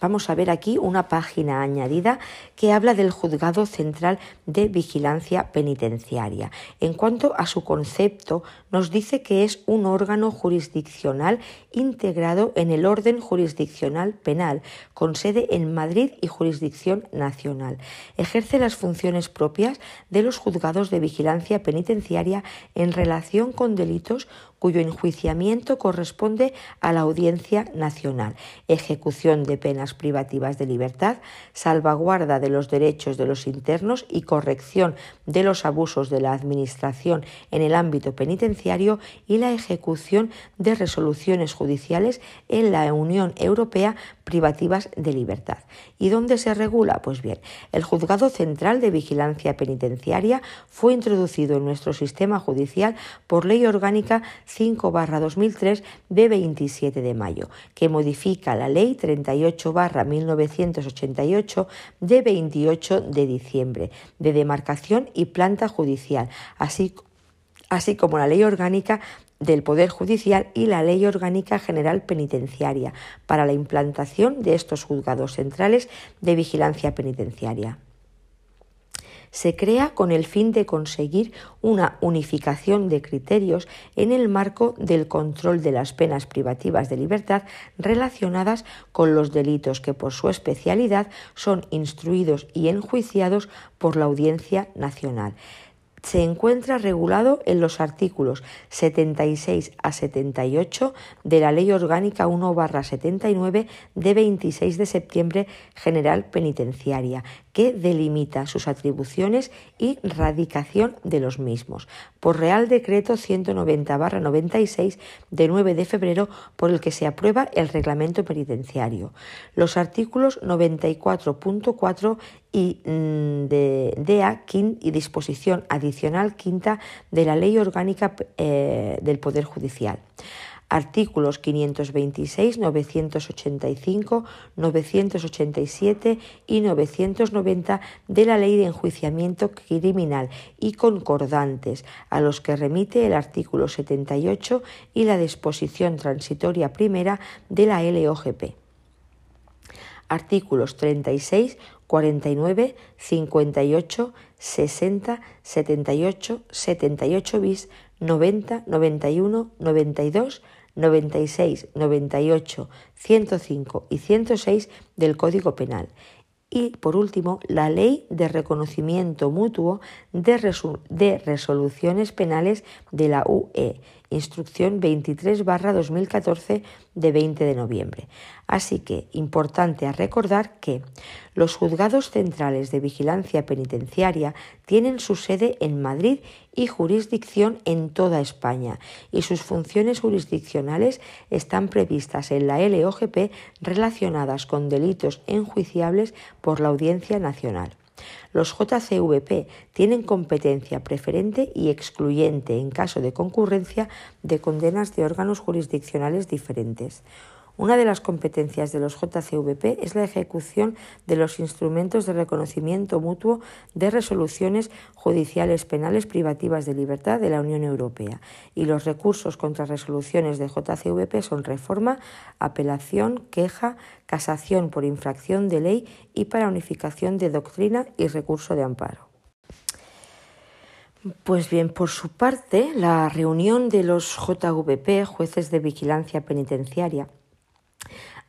Vamos a ver aquí una página añadida que habla del Juzgado Central de Vigilancia Penitenciaria. En cuanto a su concepto, nos dice que es un órgano jurisdiccional integrado en el orden jurisdiccional penal, con sede en Madrid y jurisdicción nacional. Ejerce las funciones propias de los juzgados de vigilancia penitenciaria en relación con delitos cuyo enjuiciamiento corresponde a la Audiencia Nacional, ejecución de penas privativas de libertad, salvaguarda de los derechos de los internos y corrección de los abusos de la Administración en el ámbito penitenciario y la ejecución de resoluciones judiciales en la Unión Europea privativas de libertad. ¿Y dónde se regula? Pues bien, el Juzgado Central de Vigilancia Penitenciaria fue introducido en nuestro sistema judicial por Ley Orgánica 5-2003 de 27 de mayo, que modifica la Ley 38-1988 de 28 de diciembre de demarcación y planta judicial, así, así como la Ley Orgánica del Poder Judicial y la Ley Orgánica General Penitenciaria para la implantación de estos juzgados centrales de vigilancia penitenciaria. Se crea con el fin de conseguir una unificación de criterios en el marco del control de las penas privativas de libertad relacionadas con los delitos que por su especialidad son instruidos y enjuiciados por la Audiencia Nacional se encuentra regulado en los artículos 76 a 78 de la Ley Orgánica 1-79 de 26 de septiembre General Penitenciaria, que delimita sus atribuciones y radicación de los mismos, por Real Decreto 190-96 de 9 de febrero por el que se aprueba el reglamento penitenciario. Los artículos 94.4 y mm, de DEA y disposición adicional quinta de la Ley Orgánica eh, del Poder Judicial artículos 526, 985, 987 y 990 de la Ley de Enjuiciamiento Criminal y concordantes, a los que remite el artículo 78 y la disposición transitoria primera de la LOGP. Artículos 36, 49, 58, 60, 78, 78 bis, 90, 91, 92, 96, 98, 105 y 106 del Código Penal. Y, por último, la Ley de Reconocimiento Mutuo de, Resoluciones Penales de la UE instrucción 23 2014 de 20 de noviembre. Así que, importante a recordar que los juzgados centrales de vigilancia penitenciaria tienen su sede en Madrid y jurisdicción en toda España y sus funciones jurisdiccionales están previstas en la LOGP relacionadas con delitos enjuiciables por la Audiencia Nacional. Los JCVP tienen competencia preferente y excluyente en caso de concurrencia de condenas de órganos jurisdiccionales diferentes. Una de las competencias de los JCVP es la ejecución de los instrumentos de reconocimiento mutuo de resoluciones judiciales penales privativas de libertad de la Unión Europea y los recursos contra resoluciones de JCVP son reforma, apelación, queja, casación por infracción de ley y para unificación de doctrina y recurso de amparo. Pues bien, por su parte, la reunión de los JVP, jueces de vigilancia penitenciaria,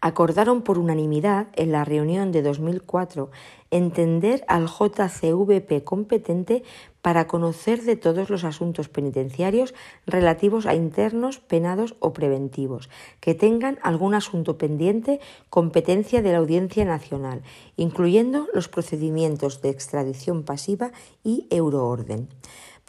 acordaron por unanimidad en la reunión de 2004 entender al JCVP competente para conocer de todos los asuntos penitenciarios relativos a internos, penados o preventivos, que tengan algún asunto pendiente competencia de la Audiencia Nacional, incluyendo los procedimientos de extradición pasiva y euroorden.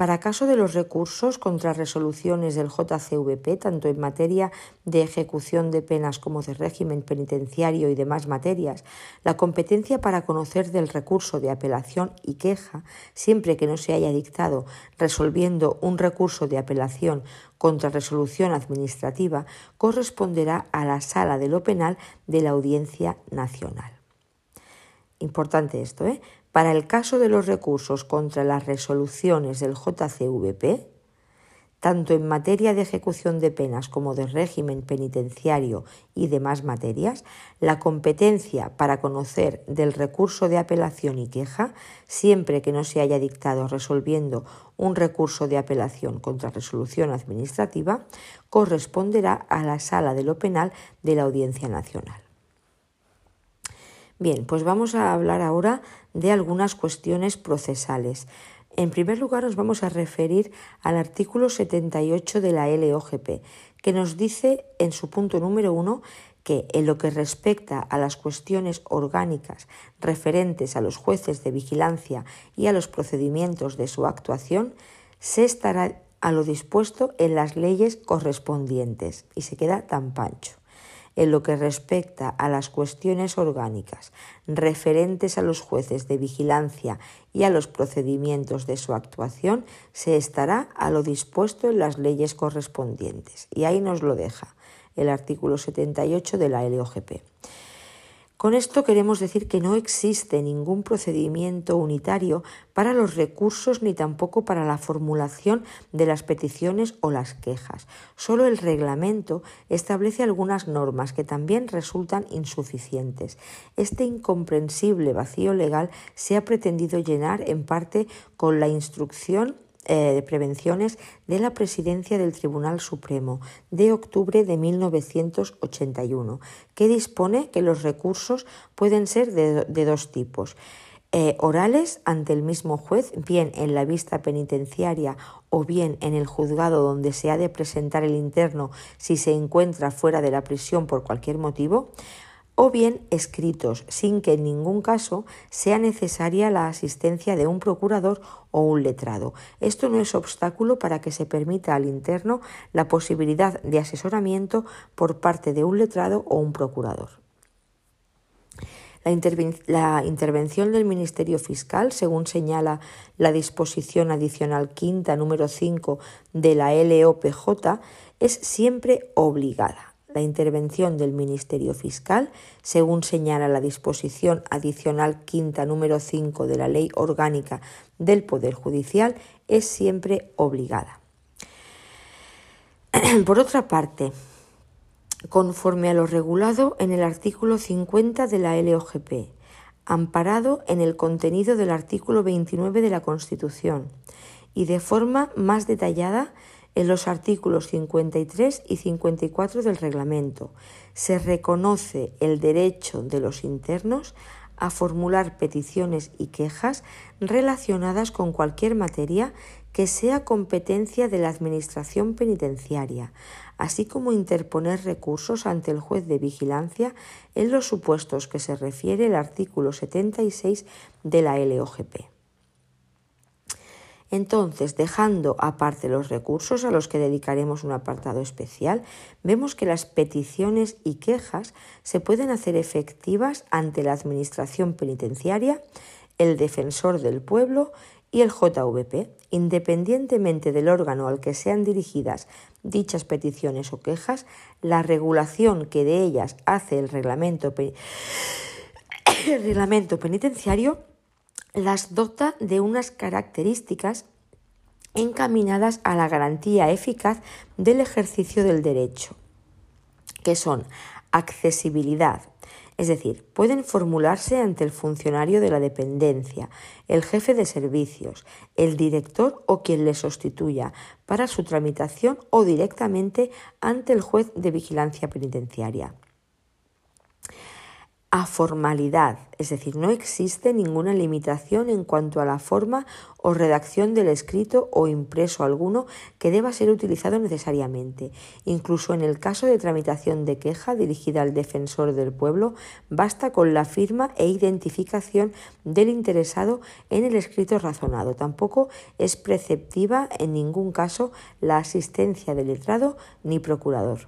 Para caso de los recursos contra resoluciones del JCVP, tanto en materia de ejecución de penas como de régimen penitenciario y demás materias, la competencia para conocer del recurso de apelación y queja, siempre que no se haya dictado resolviendo un recurso de apelación contra resolución administrativa, corresponderá a la Sala de lo Penal de la Audiencia Nacional. Importante esto, ¿eh? Para el caso de los recursos contra las resoluciones del JCVP, tanto en materia de ejecución de penas como de régimen penitenciario y demás materias, la competencia para conocer del recurso de apelación y queja, siempre que no se haya dictado resolviendo un recurso de apelación contra resolución administrativa, corresponderá a la sala de lo penal de la Audiencia Nacional. Bien, pues vamos a hablar ahora de algunas cuestiones procesales. En primer lugar, nos vamos a referir al artículo 78 de la LOGP, que nos dice en su punto número uno que en lo que respecta a las cuestiones orgánicas referentes a los jueces de vigilancia y a los procedimientos de su actuación, se estará a lo dispuesto en las leyes correspondientes y se queda tan pancho en lo que respecta a las cuestiones orgánicas referentes a los jueces de vigilancia y a los procedimientos de su actuación, se estará a lo dispuesto en las leyes correspondientes. Y ahí nos lo deja el artículo 78 de la LOGP. Con esto queremos decir que no existe ningún procedimiento unitario para los recursos ni tampoco para la formulación de las peticiones o las quejas. Solo el reglamento establece algunas normas que también resultan insuficientes. Este incomprensible vacío legal se ha pretendido llenar en parte con la instrucción eh, de prevenciones de la Presidencia del Tribunal Supremo de octubre de 1981, que dispone que los recursos pueden ser de, dos tipos. Eh, orales ante el mismo juez, bien en la vista penitenciaria o bien en el juzgado donde se ha de presentar el interno si se encuentra fuera de la prisión por cualquier motivo, o bien escritos, sin que en ningún caso sea necesaria la asistencia de un procurador o un letrado. Esto no es obstáculo para que se permita al interno la posibilidad de asesoramiento por parte de un letrado o un procurador. La, intervención del Ministerio Fiscal, según señala la disposición adicional quinta número 5 de la LOPJ, es siempre obligada la intervención del Ministerio Fiscal, según señala la disposición adicional quinta número 5 de la Ley Orgánica del Poder Judicial, es siempre obligada. Por otra parte, conforme a lo regulado en el artículo 50 de la LOGP, amparado en el contenido del artículo 29 de la Constitución y de forma más detallada en los artículos 53 y 54 del reglamento se reconoce el derecho de los internos a formular peticiones y quejas relacionadas con cualquier materia que sea competencia de la Administración penitenciaria, así como interponer recursos ante el juez de vigilancia en los supuestos que se refiere el artículo 76 de la LOGP. Entonces, dejando aparte los recursos a los que dedicaremos un apartado especial, vemos que las peticiones y quejas se pueden hacer efectivas ante la Administración Penitenciaria, el Defensor del Pueblo y el JVP, independientemente del órgano al que sean dirigidas dichas peticiones o quejas, la regulación que de ellas hace el reglamento, penitenciario las dota de unas características encaminadas a la garantía eficaz del ejercicio del derecho, que son accesibilidad, es decir, pueden formularse ante el funcionario de la dependencia, el jefe de servicios, el director o quien le sustituya para su tramitación o directamente ante el juez de vigilancia penitenciaria a formalidad, es decir, no existe ninguna limitación en cuanto a la forma o redacción del escrito o impreso alguno que deba ser utilizado necesariamente. Incluso en el caso de tramitación de queja dirigida al defensor del pueblo, basta con la firma e identificación del interesado en el escrito razonado. Tampoco es preceptiva en ningún caso la asistencia del letrado ni procurador.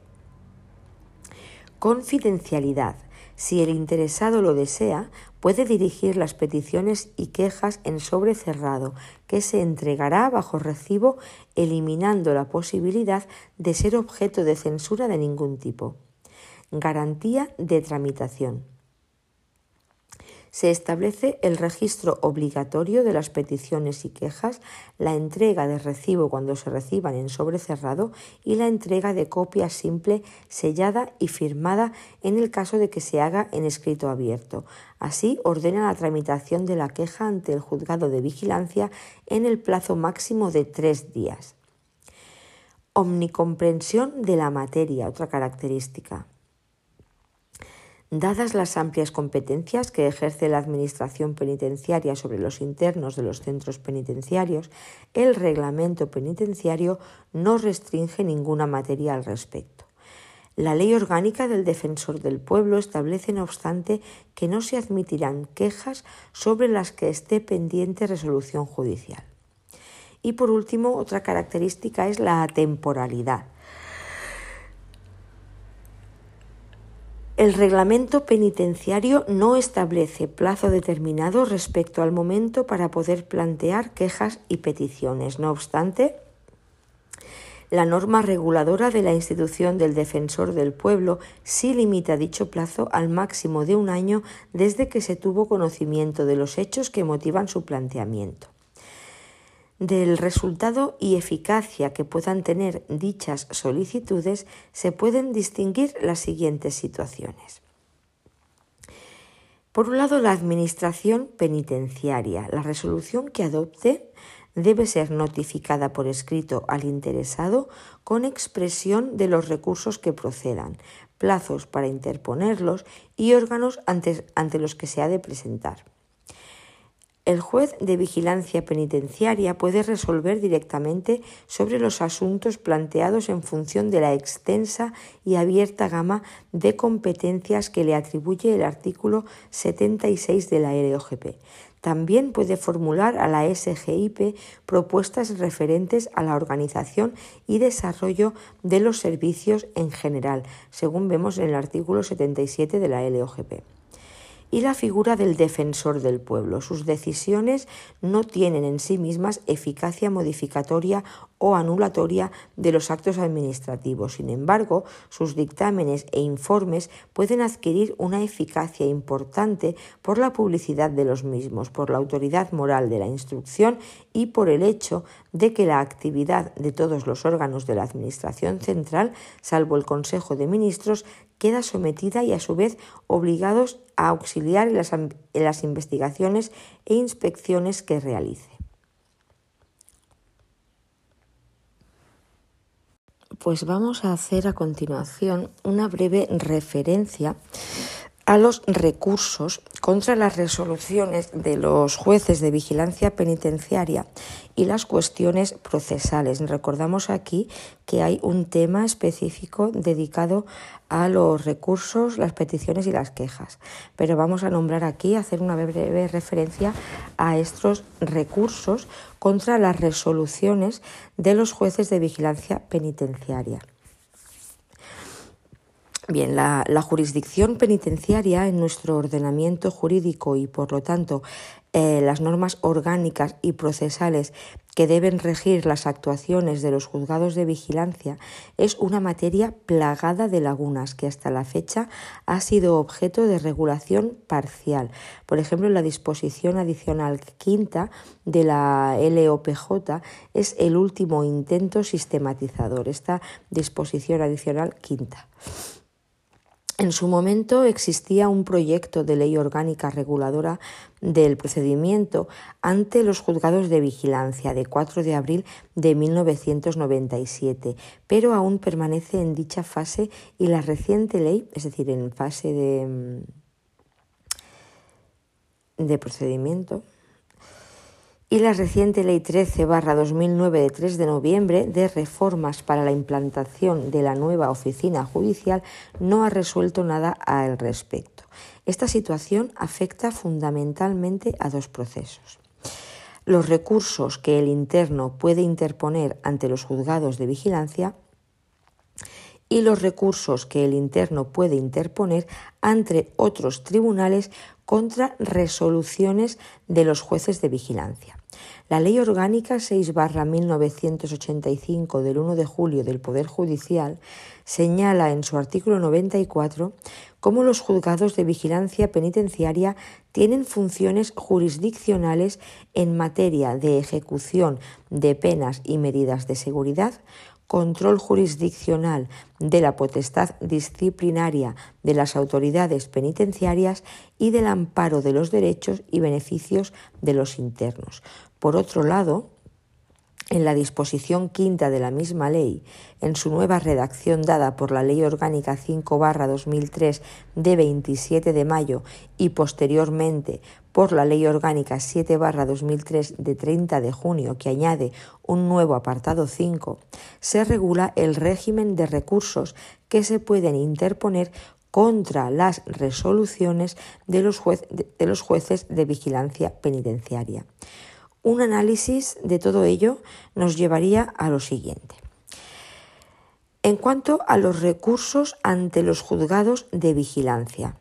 Confidencialidad si el interesado lo desea, puede dirigir las peticiones y quejas en sobre cerrado, que se entregará bajo recibo, eliminando la posibilidad de ser objeto de censura de ningún tipo. Garantía de tramitación. Se establece el registro obligatorio de las peticiones y quejas, la entrega de recibo cuando se reciban en sobre cerrado y la entrega de copia simple sellada y firmada en el caso de que se haga en escrito abierto. Así, ordena la tramitación de la queja ante el juzgado de vigilancia en el plazo máximo de tres días. Omnicomprensión de la materia, otra característica. Dadas las amplias competencias que ejerce la Administración penitenciaria sobre los internos de los centros penitenciarios, el reglamento penitenciario no restringe ninguna materia al respecto. La Ley Orgánica del Defensor del Pueblo establece, no obstante, que no se admitirán quejas sobre las que esté pendiente resolución judicial. Y por último, otra característica es la atemporalidad. El reglamento penitenciario no establece plazo determinado respecto al momento para poder plantear quejas y peticiones. No obstante, la norma reguladora de la institución del defensor del pueblo sí limita dicho plazo al máximo de un año desde que se tuvo conocimiento de los hechos que motivan su planteamiento del resultado y eficacia que puedan tener dichas solicitudes se pueden distinguir las siguientes situaciones. Por un lado, la Administración penitenciaria. La resolución que adopte debe ser notificada por escrito al interesado con expresión de los recursos que procedan, plazos para interponerlos y órganos ante, los que se ha de presentar. El juez de vigilancia penitenciaria puede resolver directamente sobre los asuntos planteados en función de la extensa y abierta gama de competencias que le atribuye el artículo 76 de la LOGP. También puede formular a la SGIP propuestas referentes a la organización y desarrollo de los servicios en general, según vemos en el artículo 77 de la LOGP y la figura del defensor del pueblo. Sus decisiones no tienen en sí mismas eficacia modificatoria o anulatoria de los actos administrativos. Sin embargo, sus dictámenes e informes pueden adquirir una eficacia importante por la publicidad de los mismos, por la autoridad moral de la instrucción y por el hecho de que la actividad de todos los órganos de la Administración central, salvo el Consejo de Ministros, queda sometida y a su vez obligados a auxiliar en las, investigaciones e inspecciones que realice. Pues vamos a hacer a continuación una breve referencia a los recursos contra las resoluciones de los jueces de vigilancia penitenciaria y las cuestiones procesales. Recordamos aquí que hay un tema específico dedicado a los recursos, las peticiones y las quejas, pero vamos a nombrar aquí, hacer una breve referencia a estos recursos contra las resoluciones de los jueces de vigilancia penitenciaria. Bien, la, jurisdicción penitenciaria en nuestro ordenamiento jurídico y, por lo tanto, eh, las normas orgánicas y procesales que deben regir las actuaciones de los juzgados de vigilancia es una materia plagada de lagunas que hasta la fecha ha sido objeto de regulación parcial. Por ejemplo, la disposición adicional quinta de la LOPJ es el último intento sistematizador, esta disposición adicional quinta. En su momento existía un proyecto de ley orgánica reguladora del procedimiento ante los juzgados de vigilancia de 4 de abril de 1997, pero aún permanece en dicha fase y la reciente ley, es decir, en fase de, de procedimiento, y la reciente Ley 13-2009 de 3 de noviembre de reformas para la implantación de la nueva oficina judicial no ha resuelto nada al respecto. Esta situación afecta fundamentalmente a dos procesos. Los recursos que el interno puede interponer ante los juzgados de vigilancia y los recursos que el interno puede interponer ante otros tribunales contra resoluciones de los jueces de vigilancia. La Ley Orgánica 6-1985 del 1 de julio del Poder Judicial señala en su artículo 94 cómo los juzgados de vigilancia penitenciaria tienen funciones jurisdiccionales en materia de ejecución de penas y medidas de seguridad, control jurisdiccional de la potestad disciplinaria de las autoridades penitenciarias y del amparo de los derechos y beneficios de los internos. Por otro lado, en la disposición quinta de la misma ley, en su nueva redacción dada por la Ley Orgánica 5-2003 de 27 de mayo y posteriormente por la Ley Orgánica 7-2003 de 30 de junio, que añade un nuevo apartado 5, se regula el régimen de recursos que se pueden interponer contra las resoluciones de los, de los jueces de vigilancia penitenciaria. Un análisis de todo ello nos llevaría a lo siguiente. En cuanto a los recursos ante los juzgados de vigilancia,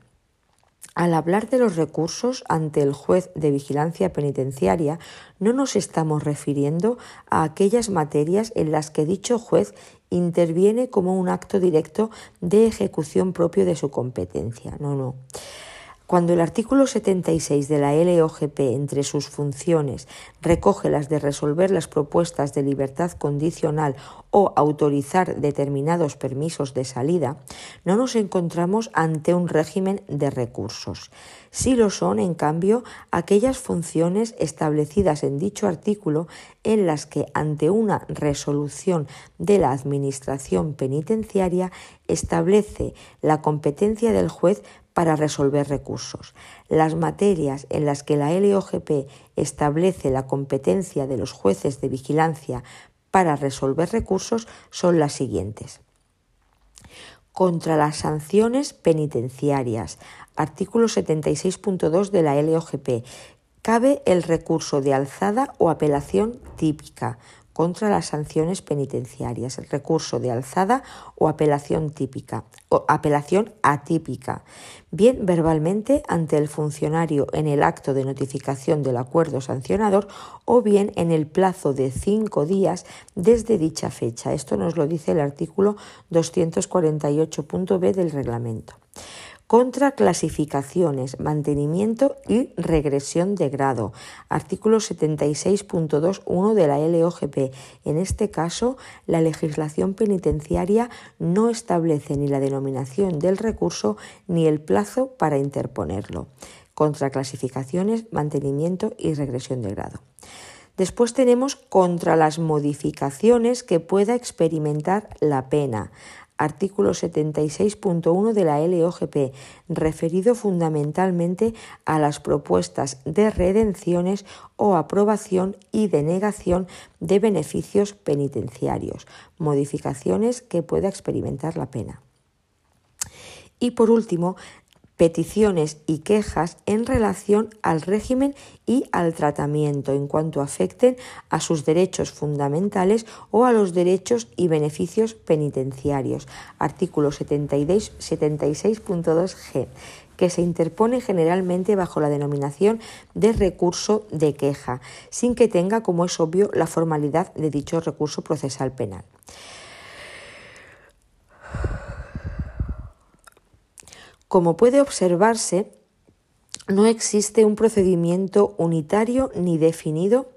al hablar de los recursos ante el juez de vigilancia penitenciaria, no nos estamos refiriendo a aquellas materias en las que dicho juez interviene como un acto directo de ejecución propio de su competencia. No, no. Cuando el artículo 76 de la LOGP, entre sus funciones, recoge las de resolver las propuestas de libertad condicional o autorizar determinados permisos de salida, no nos encontramos ante un régimen de recursos. Sí lo son, en cambio, aquellas funciones establecidas en dicho artículo en las que, ante una resolución de la Administración penitenciaria, establece la competencia del juez para resolver recursos. Las materias en las que la LOGP establece la competencia de los jueces de vigilancia para resolver recursos son las siguientes. Contra las sanciones penitenciarias. Artículo 76.2 de la LOGP. Cabe el recurso de alzada o apelación típica contra las sanciones penitenciarias, el recurso de alzada o apelación típica o apelación atípica, bien verbalmente ante el funcionario en el acto de notificación del acuerdo sancionador o bien en el plazo de cinco días desde dicha fecha. Esto nos lo dice el artículo 248.b del reglamento contra clasificaciones, mantenimiento y regresión de grado. Artículo 76.21 de la LOGP. En este caso, la legislación penitenciaria no establece ni la denominación del recurso ni el plazo para interponerlo. Contra clasificaciones, mantenimiento y regresión de grado. Después tenemos contra las modificaciones que pueda experimentar la pena artículo 76.1 de la LOGP, referido fundamentalmente a las propuestas de redenciones o aprobación y denegación de beneficios penitenciarios, modificaciones que pueda experimentar la pena. Y por último, peticiones y quejas en relación al régimen y al tratamiento en cuanto afecten a sus derechos fundamentales o a los derechos y beneficios penitenciarios. Artículo 76.2g que se interpone generalmente bajo la denominación de recurso de queja, sin que tenga, como es obvio, la formalidad de dicho recurso procesal penal. Como puede observarse, no existe un procedimiento unitario ni definido,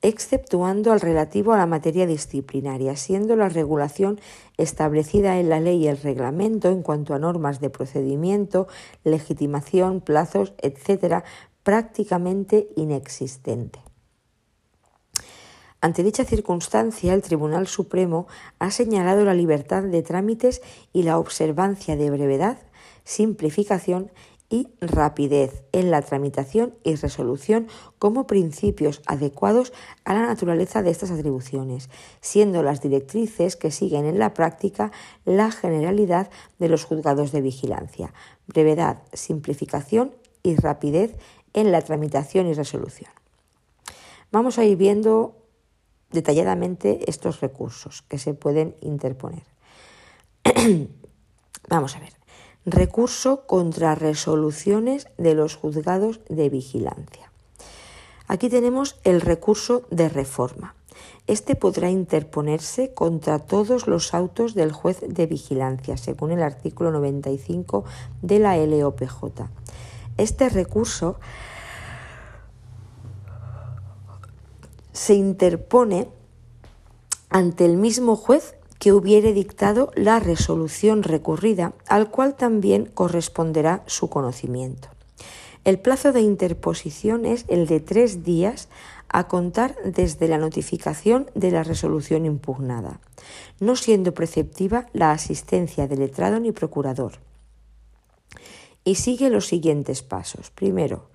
exceptuando al relativo a la materia disciplinaria, siendo la regulación establecida en la ley y el reglamento en cuanto a normas de procedimiento, legitimación, plazos, etc., prácticamente inexistente. Ante dicha circunstancia, el Tribunal Supremo ha señalado la libertad de trámites y la observancia de brevedad simplificación y rapidez en la tramitación y resolución como principios adecuados a la naturaleza de estas atribuciones, siendo las directrices que siguen en la práctica la generalidad de los juzgados de vigilancia, brevedad, simplificación y rapidez en la tramitación y resolución. Vamos a ir viendo detalladamente estos recursos que se pueden interponer. Vamos a ver recurso contra resoluciones de los juzgados de vigilancia. Aquí tenemos el recurso de reforma. Este podrá interponerse contra todos los autos del juez de vigilancia, según el artículo 95 de la LOPJ. Este recurso se interpone ante el mismo juez que hubiere dictado la resolución recurrida, al cual también corresponderá su conocimiento. El plazo de interposición es el de tres días a contar desde la notificación de la resolución impugnada, no siendo preceptiva la asistencia de letrado ni procurador. Y sigue los siguientes pasos. Primero,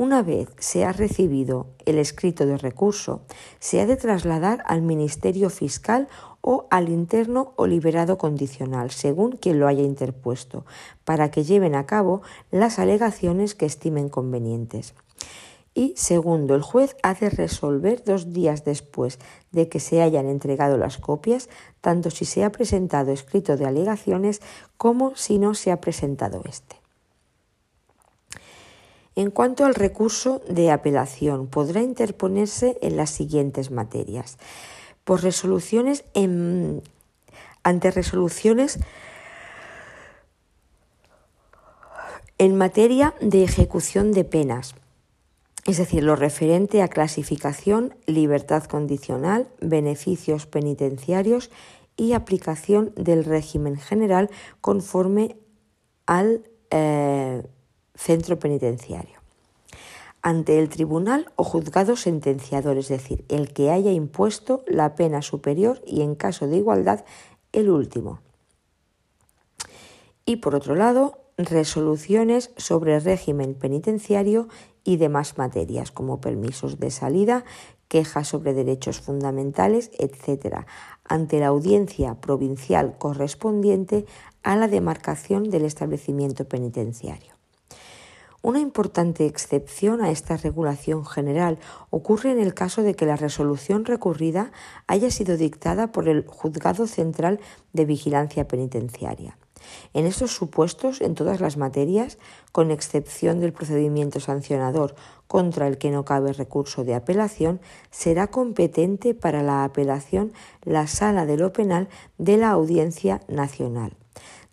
una vez se ha recibido el escrito de recurso, se ha de trasladar al Ministerio Fiscal o al interno o liberado condicional, según quien lo haya interpuesto, para que lleven a cabo las alegaciones que estimen convenientes. Y segundo, el juez ha de resolver dos días después de que se hayan entregado las copias, tanto si se ha presentado escrito de alegaciones como si no se ha presentado este. En cuanto al recurso de apelación, podrá interponerse en las siguientes materias. Por resoluciones ante resoluciones en materia de ejecución de penas, es decir, lo referente a clasificación, libertad condicional, beneficios penitenciarios y aplicación del régimen general conforme al eh, centro penitenciario ante el tribunal o juzgado sentenciador, es decir, el que haya impuesto la pena superior y en caso de igualdad el último. Y por otro lado, resoluciones sobre régimen penitenciario y demás materias como permisos de salida, quejas sobre derechos fundamentales, etc., ante la audiencia provincial correspondiente a la demarcación del establecimiento penitenciario. Una importante excepción a esta regulación general ocurre en el caso de que la resolución recurrida haya sido dictada por el Juzgado Central de Vigilancia Penitenciaria. En estos supuestos, en todas las materias, con excepción del procedimiento sancionador contra el que no cabe recurso de apelación, será competente para la apelación la Sala de lo Penal de la Audiencia Nacional.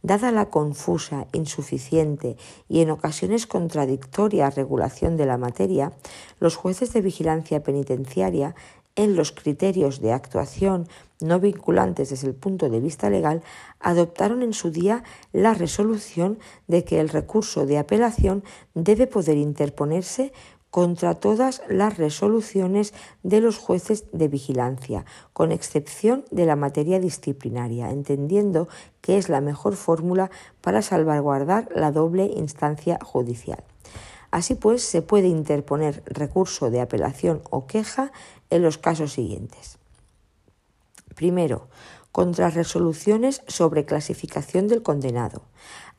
Dada la confusa, insuficiente y en ocasiones contradictoria regulación de la materia, los jueces de vigilancia penitenciaria, en los criterios de actuación no vinculantes desde el punto de vista legal, adoptaron en su día la resolución de que el recurso de apelación debe poder interponerse contra todas las resoluciones de los jueces de vigilancia, con excepción de la materia disciplinaria, entendiendo que es la mejor fórmula para salvaguardar la doble instancia judicial. Así pues, se puede interponer recurso de apelación o queja en los casos siguientes. Primero, contra resoluciones sobre clasificación del condenado.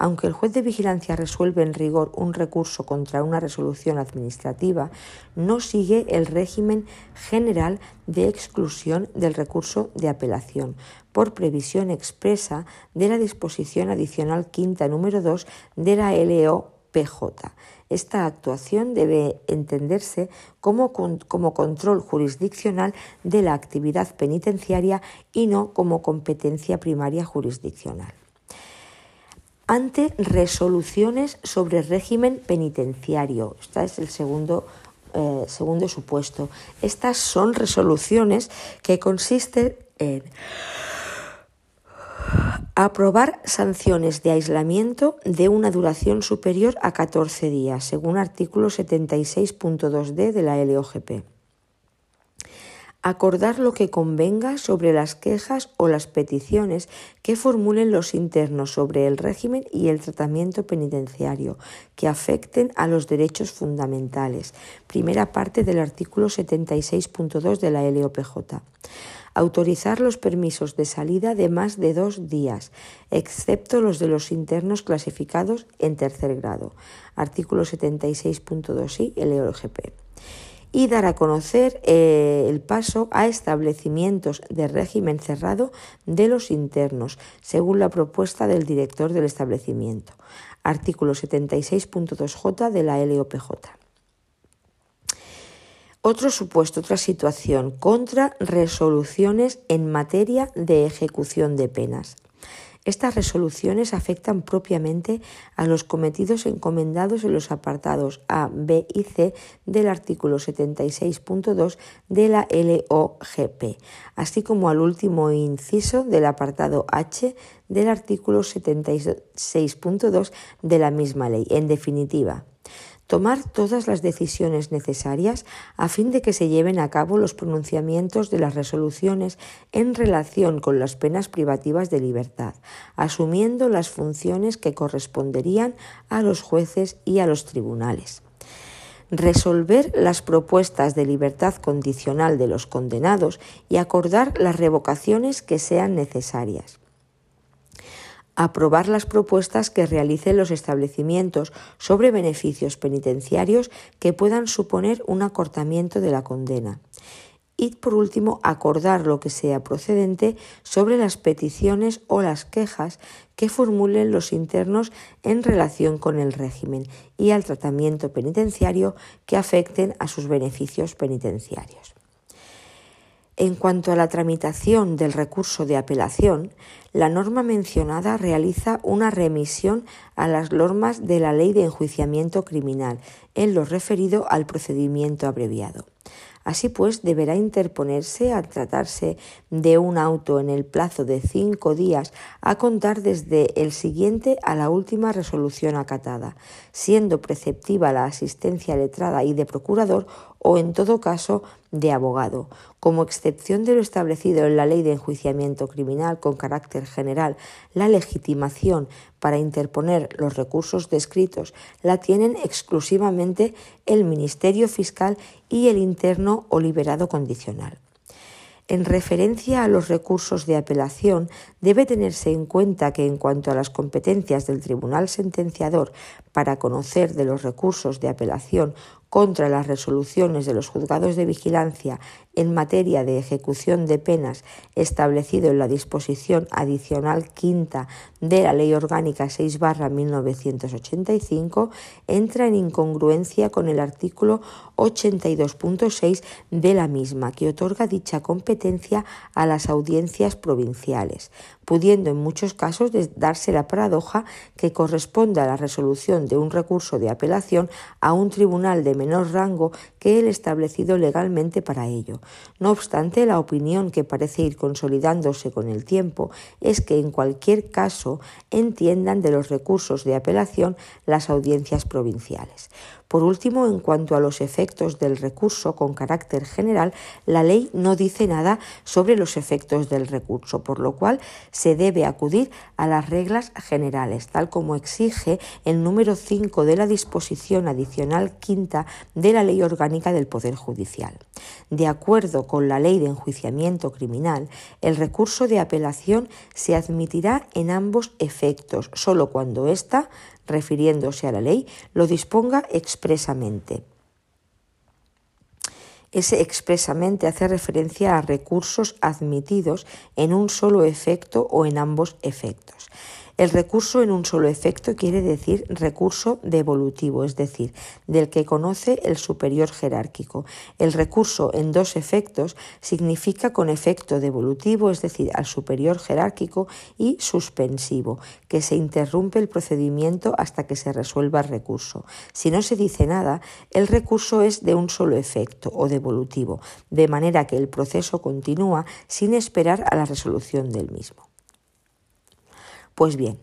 Aunque el juez de vigilancia resuelve en rigor un recurso contra una resolución administrativa, no sigue el régimen general de exclusión del recurso de apelación, por previsión expresa de la disposición adicional quinta número 2 de la LOPJ. Esta actuación debe entenderse como, como, control jurisdiccional de la actividad penitenciaria y no como competencia primaria jurisdiccional. Ante resoluciones sobre régimen penitenciario. Este es el segundo eh, segundo supuesto. Estas son resoluciones que consisten en aprobar sanciones de aislamiento de una duración superior a 14 días, según artículo 76.2d de la LOGP. Acordar lo que convenga sobre las quejas o las peticiones que formulen los internos sobre el régimen y el tratamiento penitenciario que afecten a los derechos fundamentales. Primera parte del artículo 76.2 de la LOPJ autorizar los permisos de salida de más de dos días, excepto los de los internos clasificados en tercer grado. Artículo 76.2i LOGP y dar a conocer eh, el paso a establecimientos de régimen cerrado de los internos, según la propuesta del director del establecimiento. Artículo 76.2j de la LOPJ. Otro supuesto, otra situación, contra resoluciones en materia de ejecución de penas. Estas resoluciones afectan propiamente a los cometidos encomendados en los apartados A, B y C del artículo 76.2 de la LOGP, así como al último inciso del apartado H del artículo 76.2 de la misma ley. En definitiva, tomar todas las decisiones necesarias a fin de que se lleven a cabo los pronunciamientos de las resoluciones en relación con las penas privativas de libertad, asumiendo las funciones que corresponderían a los jueces y a los tribunales. Resolver las propuestas de libertad condicional de los condenados y acordar las revocaciones que sean necesarias aprobar las propuestas que realicen los establecimientos sobre beneficios penitenciarios que puedan suponer un acortamiento de la condena. Y por último, acordar lo que sea procedente sobre las peticiones o las quejas que formulen los internos en relación con el régimen y al tratamiento penitenciario que afecten a sus beneficios penitenciarios. En cuanto a la tramitación del recurso de apelación, la norma mencionada realiza una remisión a las normas de la Ley de Enjuiciamiento Criminal en lo referido al procedimiento abreviado. Así pues, deberá interponerse al tratarse de un auto en el plazo de cinco días a contar desde el siguiente a la última resolución acatada, siendo preceptiva la asistencia letrada y de procurador o, en todo caso, de abogado, como excepción de lo establecido en la Ley de Enjuiciamiento Criminal con carácter general, la legitimación para interponer los recursos descritos la tienen exclusivamente el Ministerio Fiscal y el interno o liberado condicional. En referencia a los recursos de apelación, debe tenerse en cuenta que en cuanto a las competencias del tribunal sentenciador para conocer de los recursos de apelación contra las resoluciones de los juzgados de vigilancia en materia de ejecución de penas establecido en la disposición adicional quinta de la Ley Orgánica 6 1985 entra en incongruencia con el artículo 82.6 de la misma, que otorga dicha competencia a las audiencias provinciales, pudiendo en muchos casos darse la paradoja que corresponda la resolución de un recurso de apelación a un tribunal de menor rango que el establecido legalmente para ello. No obstante, la opinión que parece ir consolidándose con el tiempo es que en cualquier caso entiendan de los recursos de apelación las audiencias provinciales. Por último, en cuanto a los efectos del recurso con carácter general, la ley no dice nada sobre los efectos del recurso, por lo cual se debe acudir a las reglas generales, tal como exige el número 5 de la disposición adicional quinta de la Ley Orgánica del Poder Judicial. De acuerdo con la Ley de Enjuiciamiento Criminal, el recurso de apelación se admitirá en ambos efectos, solo cuando ésta refiriéndose a la ley, lo disponga expresamente. Ese expresamente hace referencia a recursos admitidos en un solo efecto o en ambos efectos. El recurso en un solo efecto quiere decir recurso devolutivo, es decir, del que conoce el superior jerárquico. El recurso en dos efectos significa con efecto devolutivo, es decir, al superior jerárquico, y suspensivo, que se interrumpe el procedimiento hasta que se resuelva el recurso. Si no se dice nada, el recurso es de un solo efecto o devolutivo, de manera que el proceso continúa sin esperar a la resolución del mismo. Pues bien,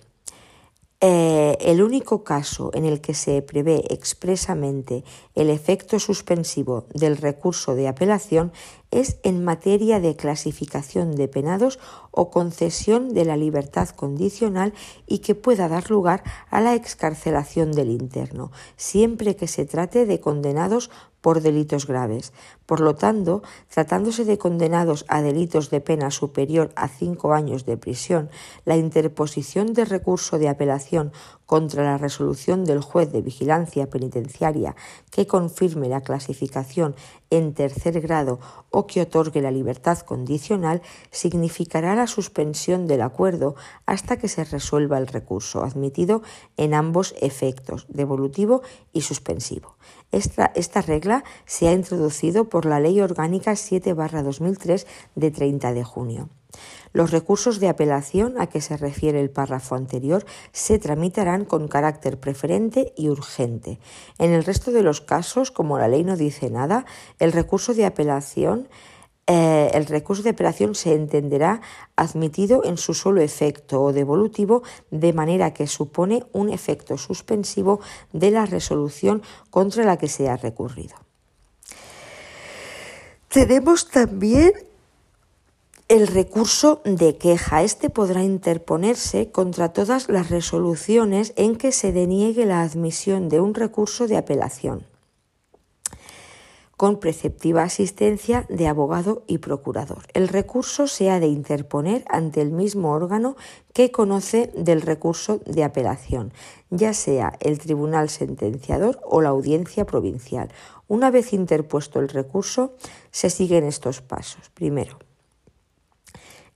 eh, el único caso en el que se prevé expresamente el efecto suspensivo del recurso de apelación es en materia de clasificación de penados o concesión de la libertad condicional y que pueda dar lugar a la excarcelación del interno, siempre que se trate de condenados por delitos graves. Por lo tanto, tratándose de condenados a delitos de pena superior a cinco años de prisión, la interposición de recurso de apelación contra la resolución del juez de vigilancia penitenciaria que confirme la clasificación en tercer grado o que otorgue la libertad condicional significará la suspensión del acuerdo hasta que se resuelva el recurso, admitido en ambos efectos, devolutivo y suspensivo. Esta, esta regla se ha introducido por la Ley Orgánica 7-2003 de 30 de junio. Los recursos de apelación a que se refiere el párrafo anterior se tramitarán con carácter preferente y urgente. En el resto de los casos, como la ley no dice nada, el recurso de apelación eh, el recurso de apelación se entenderá admitido en su solo efecto o devolutivo, de manera que supone un efecto suspensivo de la resolución contra la que se ha recurrido. Tenemos también el recurso de queja. Este podrá interponerse contra todas las resoluciones en que se deniegue la admisión de un recurso de apelación, con preceptiva asistencia de abogado y procurador. El recurso se ha de interponer ante el mismo órgano que conoce del recurso de apelación, ya sea el tribunal sentenciador o la audiencia provincial. Una vez interpuesto el recurso, se siguen estos pasos. Primero,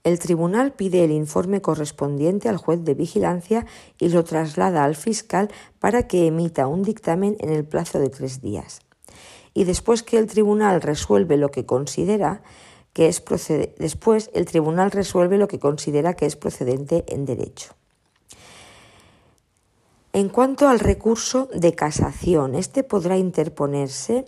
el tribunal pide el informe correspondiente al juez de vigilancia y lo traslada al fiscal para que emita un dictamen en el plazo de tres días. Y después que el tribunal resuelve lo que considera que es después el tribunal resuelve lo que considera que es procedente en derecho. En cuanto al recurso de casación, este podrá interponerse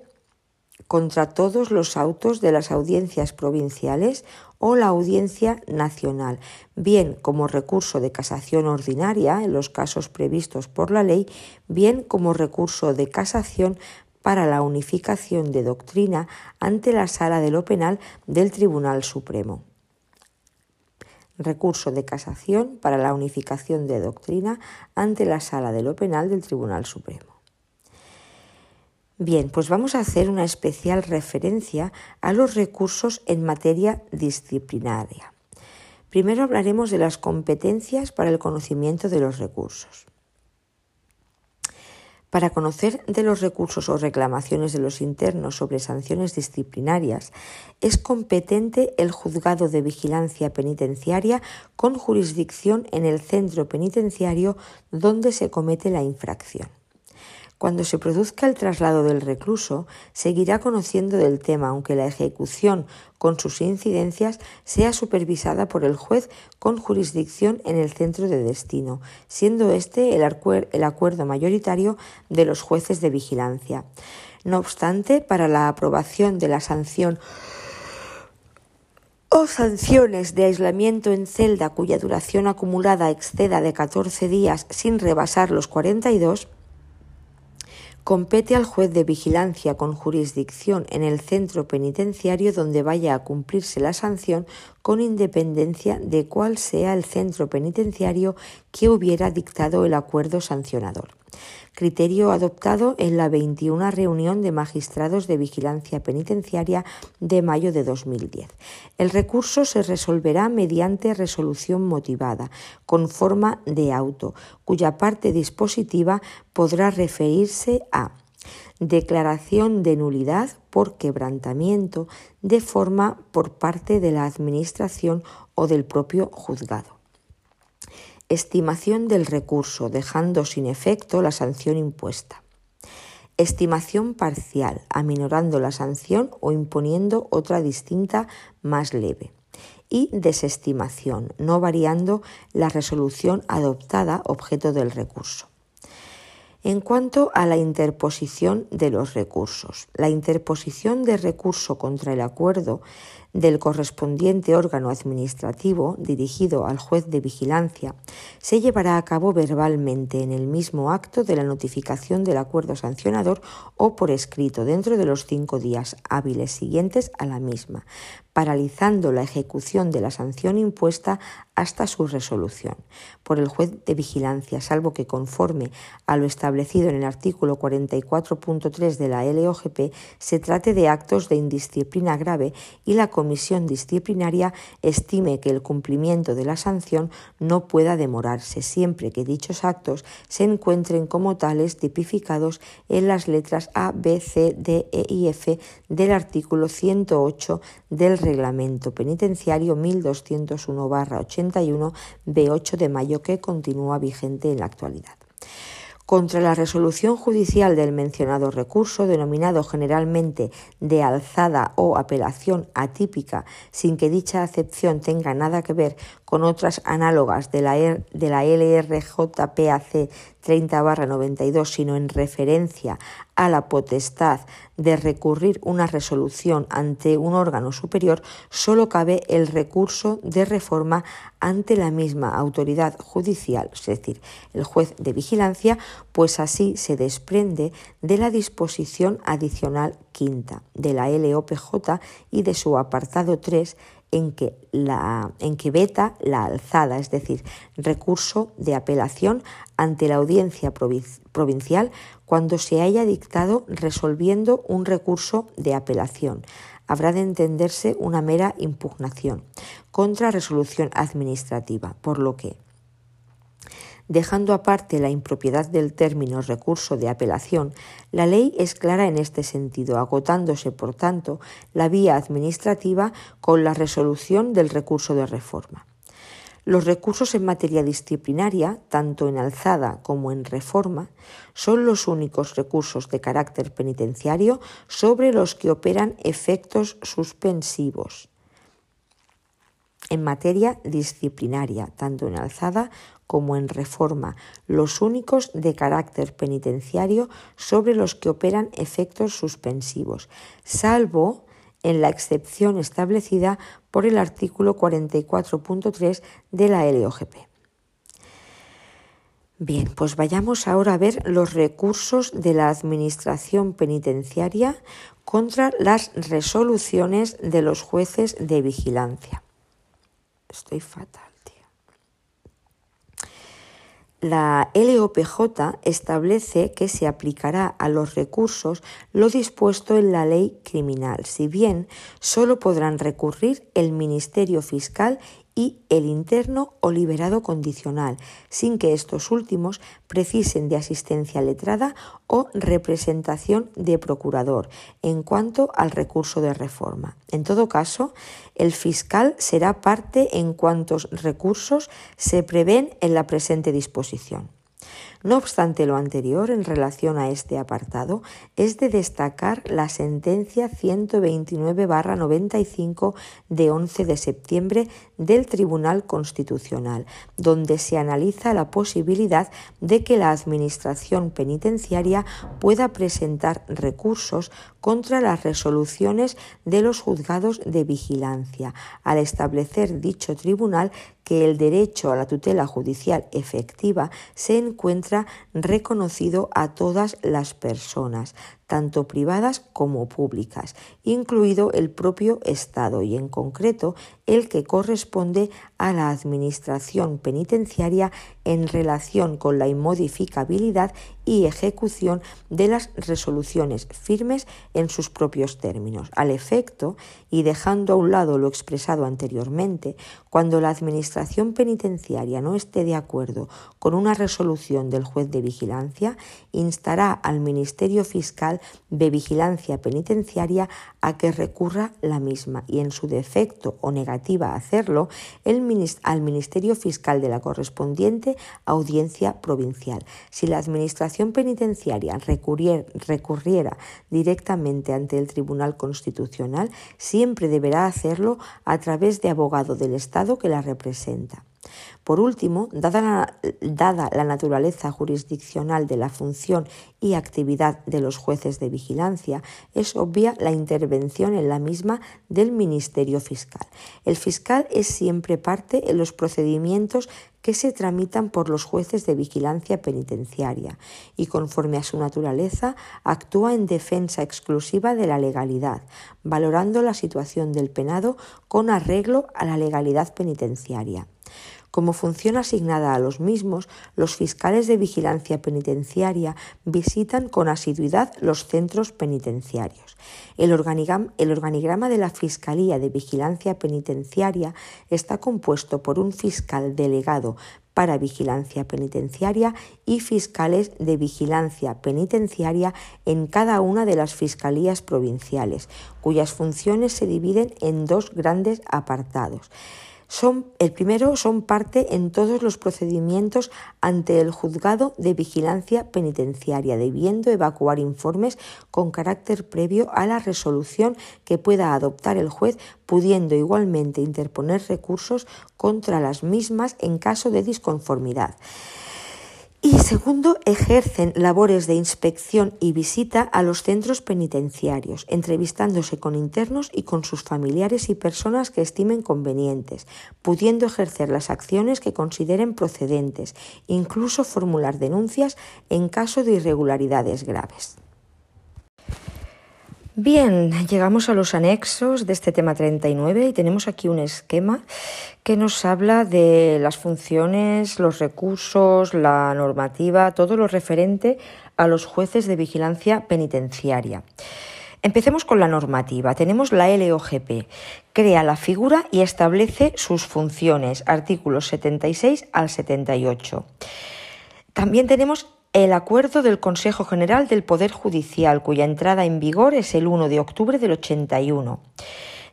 contra todos los autos de las audiencias provinciales o la audiencia nacional, bien como recurso de casación ordinaria en los casos previstos por la ley, bien como recurso de casación para la unificación de doctrina ante la Sala de lo Penal del Tribunal Supremo. Recurso de casación para la unificación de doctrina ante la Sala de lo Penal del Tribunal Supremo. Bien, pues vamos a hacer una especial referencia a los recursos en materia disciplinaria. Primero hablaremos de las competencias para el conocimiento de los recursos. Para conocer de los recursos o reclamaciones de los internos sobre sanciones disciplinarias, es competente el juzgado de vigilancia penitenciaria con jurisdicción en el centro penitenciario donde se comete la infracción. Cuando se produzca el traslado del recluso, seguirá conociendo del tema, aunque la ejecución con sus incidencias sea supervisada por el juez con jurisdicción en el centro de destino, siendo este el, acuerdo mayoritario de los jueces de vigilancia. No obstante, para la aprobación de la sanción o sanciones de aislamiento en celda cuya duración acumulada exceda de 14 días sin rebasar los 42, Compete al juez de vigilancia con jurisdicción en el centro penitenciario donde vaya a cumplirse la sanción con independencia de cuál sea el centro penitenciario que hubiera dictado el acuerdo sancionador criterio adoptado en la 21 reunión de magistrados de vigilancia penitenciaria de mayo de 2010. El recurso se resolverá mediante resolución motivada, con forma de auto, cuya parte dispositiva podrá referirse a declaración de nulidad por quebrantamiento de forma por parte de la Administración o del propio juzgado Estimación del recurso, dejando sin efecto la sanción impuesta. Estimación parcial, aminorando la sanción o imponiendo otra distinta más leve. Y desestimación, no variando la resolución adoptada objeto del recurso. En cuanto a la interposición de los recursos, la interposición de recurso contra el acuerdo del correspondiente órgano administrativo dirigido al juez de vigilancia se llevará a cabo verbalmente en el mismo acto de la notificación del acuerdo sancionador o por escrito dentro de los cinco días hábiles siguientes a la misma, paralizando la ejecución de la sanción impuesta hasta su resolución. Por el juez de vigilancia, salvo que conforme a lo establecido en el artículo 44.3 de la LOGP se trate de actos de indisciplina grave y la comisión disciplinaria estime que el cumplimiento de la sanción no pueda demorarse, siempre que dichos actos se encuentren como tales tipificados en las letras A, B, C, D, E y F del artículo 108 del Reglamento Penitenciario 1201-81 de 8 de mayo que continúa vigente en la actualidad. Contra la resolución judicial del mencionado recurso, denominado generalmente de alzada o apelación atípica, sin que dicha acepción tenga nada que ver con otras análogas de la, e de la LRJPAC 30-92, sino en referencia a la potestad de recurrir una resolución ante un órgano superior, solo cabe el recurso de reforma ante la misma autoridad judicial, es decir, el juez de vigilancia, pues así se desprende de la disposición adicional quinta de la LOPJ y de su apartado 3 en que, la, en que veta la alzada, es decir, recurso de apelación ante la audiencia provincial cuando se haya dictado resolviendo un recurso de apelación. Habrá de entenderse una mera impugnación contra resolución administrativa, por lo que Dejando aparte la impropiedad del término recurso de apelación, la ley es clara en este sentido, agotándose, por tanto, la vía administrativa con la resolución del recurso de reforma. Los recursos en materia disciplinaria, tanto en alzada como en reforma, son los únicos recursos de carácter penitenciario sobre los que operan efectos suspensivos. En materia disciplinaria, tanto en alzada como en reforma, los únicos de carácter penitenciario sobre los que operan efectos suspensivos, salvo en la excepción establecida por el artículo 44.3 de la LOGP. Bien, pues vayamos ahora a ver los recursos de la Administración Penitenciaria contra las resoluciones de los jueces de vigilancia. Estoy fatal. La LOPJ establece que se aplicará a los recursos lo dispuesto en la ley criminal, si bien solo podrán recurrir el Ministerio Fiscal y el interno o liberado condicional, sin que estos últimos precisen de asistencia letrada o representación de procurador en cuanto al recurso de reforma. En todo caso, el fiscal será parte en cuantos recursos se prevén en la presente disposición. No obstante lo anterior, en relación a este apartado, es de destacar la sentencia 129-95 de 11 de septiembre del Tribunal Constitucional, donde se analiza la posibilidad de que la Administración penitenciaria pueda presentar recursos contra las resoluciones de los juzgados de vigilancia, al establecer dicho tribunal que el derecho a la tutela judicial efectiva se encuentra reconocido a todas las personas, tanto privadas como públicas, incluido el propio Estado y en concreto el que corresponde a la Administración penitenciaria en relación con la inmodificabilidad y ejecución de las resoluciones firmes en sus propios términos. Al efecto, y dejando a un lado lo expresado anteriormente, cuando la Administración penitenciaria no esté de acuerdo con una resolución del juez de vigilancia, instará al Ministerio Fiscal de Vigilancia Penitenciaria a que recurra la misma y, en su defecto o negativa a hacerlo, el, al Ministerio Fiscal de la correspondiente audiencia provincial. Si la Administración Penitenciaria recurriera directamente ante el Tribunal Constitucional, siempre deberá hacerlo a través de abogado del Estado que la representa. Por último, dada la, naturaleza jurisdiccional de la función y actividad de los jueces de vigilancia, es obvia la intervención en la misma del Ministerio Fiscal. El fiscal es siempre parte en los procedimientos que se tramitan por los jueces de vigilancia penitenciaria y, conforme a su naturaleza, actúa en defensa exclusiva de la legalidad, valorando la situación del penado con arreglo a la legalidad penitenciaria. Como función asignada a los mismos, los fiscales de vigilancia penitenciaria visitan con asiduidad los centros penitenciarios. El organigrama, de la Fiscalía de Vigilancia Penitenciaria está compuesto por un fiscal delegado para vigilancia penitenciaria y fiscales de vigilancia penitenciaria en cada una de las fiscalías provinciales, cuyas funciones se dividen en dos grandes apartados el primero son parte en todos los procedimientos ante el juzgado de vigilancia penitenciaria, debiendo evacuar informes con carácter previo a la resolución que pueda adoptar el juez, pudiendo igualmente interponer recursos contra las mismas en caso de disconformidad. Y segundo, ejercen labores de inspección y visita a los centros penitenciarios, entrevistándose con internos y con sus familiares y personas que estimen convenientes, pudiendo ejercer las acciones que consideren procedentes, incluso formular denuncias en caso de irregularidades graves. Bien, llegamos a los anexos de este tema 39 y tenemos aquí un esquema que nos habla de las funciones, los recursos, la normativa, todo lo referente a los jueces de vigilancia penitenciaria. Empecemos con la normativa. Tenemos la LOGP. Crea la figura y establece sus funciones, artículos 76 al 78. También tenemos el acuerdo del Consejo General del Poder Judicial, cuya entrada en vigor es el 1 de octubre del 81.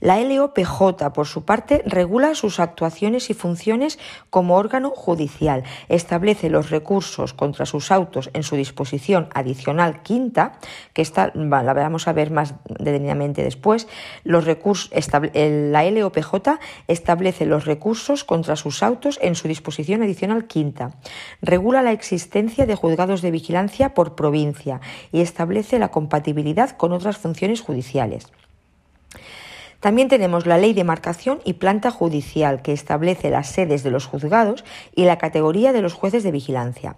La LOPJ, por su parte, regula sus actuaciones y funciones como órgano judicial, establece los recursos contra sus autos en su disposición adicional quinta, que está, la vamos a ver más detenidamente después, la LOPJ establece los recursos contra sus autos en su disposición adicional quinta, regula la existencia de juzgados de vigilancia por provincia y establece la compatibilidad con otras funciones judiciales. También tenemos la Ley de Marcación y Planta Judicial, que establece las sedes de los juzgados y la categoría de los jueces de vigilancia.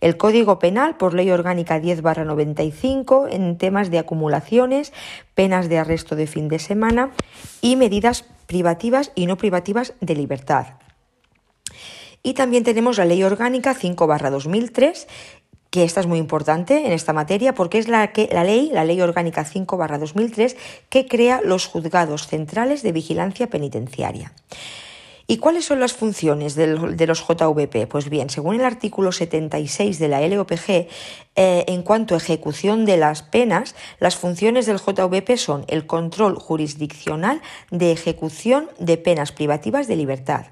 El Código Penal, por Ley Orgánica 10-95, en temas de acumulaciones, penas de arresto de fin de semana y medidas privativas y no privativas de libertad. Y también tenemos la Ley Orgánica 5-2003 que esta es muy importante en esta materia porque es la, que, la ley, la Ley Orgánica 5 2003, que crea los juzgados centrales de vigilancia penitenciaria. ¿Y cuáles son las funciones de los JVP? Pues bien, según el artículo 76 de la LOPG, eh, en cuanto a ejecución de las penas, las funciones del JVP son el control jurisdiccional de ejecución de penas privativas de libertad,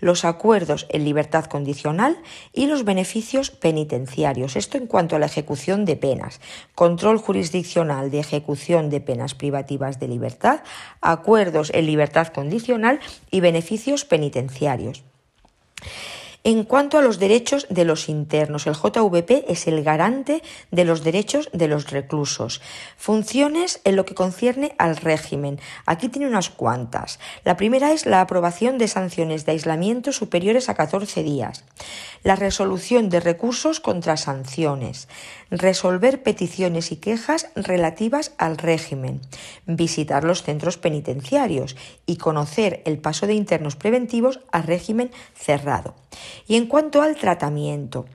los acuerdos en libertad condicional y los beneficios penitenciarios. Esto en cuanto a la ejecución de penas. Control jurisdiccional de ejecución de penas privativas de libertad, acuerdos en libertad condicional y beneficios penitenciarios. En cuanto a los derechos de los internos, el JVP es el garante de los derechos de los reclusos. Funciones en lo que concierne al régimen. Aquí tiene unas cuantas. La primera es la aprobación de sanciones de aislamiento superiores a 14 días. La resolución de recursos contra sanciones. Resolver peticiones y quejas relativas al régimen. Visitar los centros penitenciarios y conocer el paso de internos preventivos a régimen cerrado. Y en cuanto al tratamiento,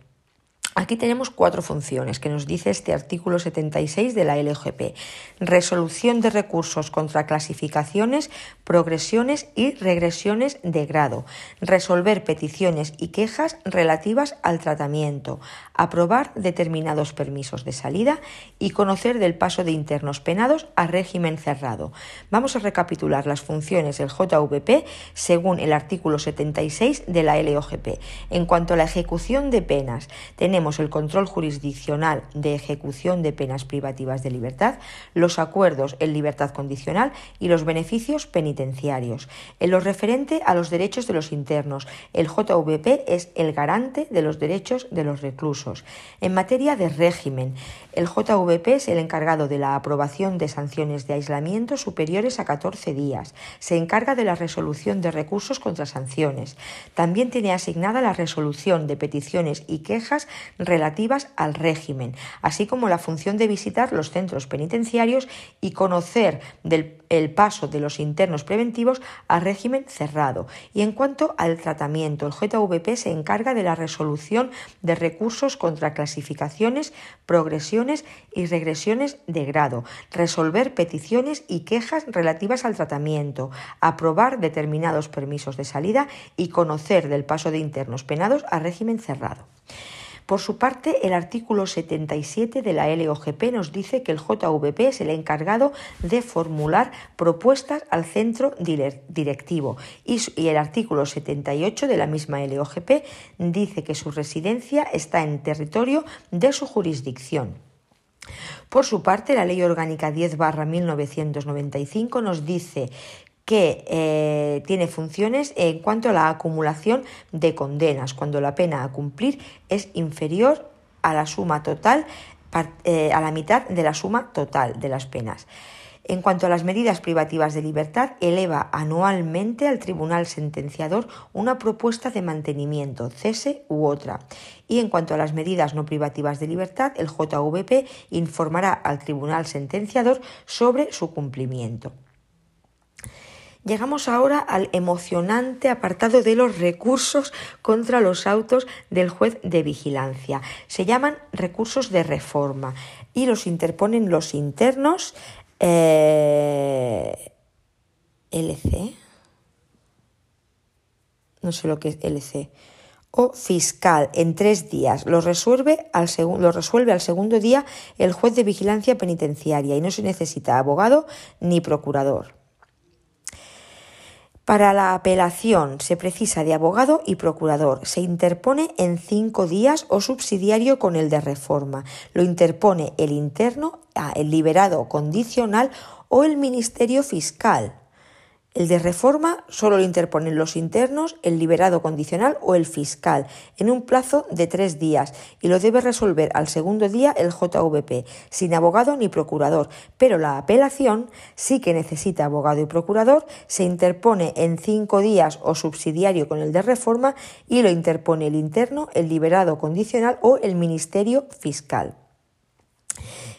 Aquí tenemos cuatro funciones que nos dice este artículo 76 de la LGP. Resolución de recursos contra clasificaciones, progresiones y regresiones de grado. Resolver peticiones y quejas relativas al tratamiento. Aprobar determinados permisos de salida y conocer del paso de internos penados a régimen cerrado. Vamos a recapitular las funciones del JVP según el artículo 76 de la LOGP. En cuanto a la ejecución de penas, tenemos el control jurisdiccional de ejecución de penas privativas de libertad, los acuerdos en libertad condicional y los beneficios penitenciarios. En lo referente a los derechos de los internos, el JVP es el garante de los derechos de los reclusos. En materia de régimen, el JVP es el encargado de la aprobación de sanciones de aislamiento superiores a 14 días. Se encarga de la resolución de recursos contra sanciones. También tiene asignada la resolución de peticiones y quejas relativas al régimen, así como la función de visitar los centros penitenciarios y conocer del el paso de los internos preventivos al régimen cerrado. Y en cuanto al tratamiento, el JVP se encarga de la resolución de recursos contra clasificaciones, progresiones y regresiones de grado, resolver peticiones y quejas relativas al tratamiento, aprobar determinados permisos de salida y conocer del paso de internos penados al régimen cerrado. Por su parte, el artículo 77 de la LOGP nos dice que el JVP es el encargado de formular propuestas al centro directivo y el artículo 78 de la misma LOGP dice que su residencia está en territorio de su jurisdicción. Por su parte, la Ley Orgánica 10 1995 nos dice que eh, tiene funciones en cuanto a la acumulación de condenas, cuando la pena a cumplir es inferior a la suma total, eh, a la mitad de la suma total de las penas. En cuanto a las medidas privativas de libertad, eleva anualmente al tribunal sentenciador una propuesta de mantenimiento, cese u otra. Y en cuanto a las medidas no privativas de libertad, el JVP informará al tribunal sentenciador sobre su cumplimiento. Llegamos ahora al emocionante apartado de los recursos contra los autos del juez de vigilancia. Se llaman recursos de reforma y los interponen los internos eh, LC. No sé lo que es LC o fiscal en tres días. Lo resuelve, al lo resuelve al segundo día el juez de vigilancia penitenciaria y no se necesita abogado ni procurador. Para la apelación se precisa de abogado y procurador. Se interpone en cinco días o subsidiario con el de reforma. Lo interpone el interno, ah, el liberado condicional o el Ministerio Fiscal. El de reforma solo lo interponen los internos, el liberado condicional o el fiscal, en un plazo de tres días, y lo debe resolver al segundo día el JVP, sin abogado ni procurador. Pero la apelación sí que necesita abogado y procurador, se interpone en cinco días o subsidiario con el de reforma y lo interpone el interno, el liberado condicional o el ministerio fiscal.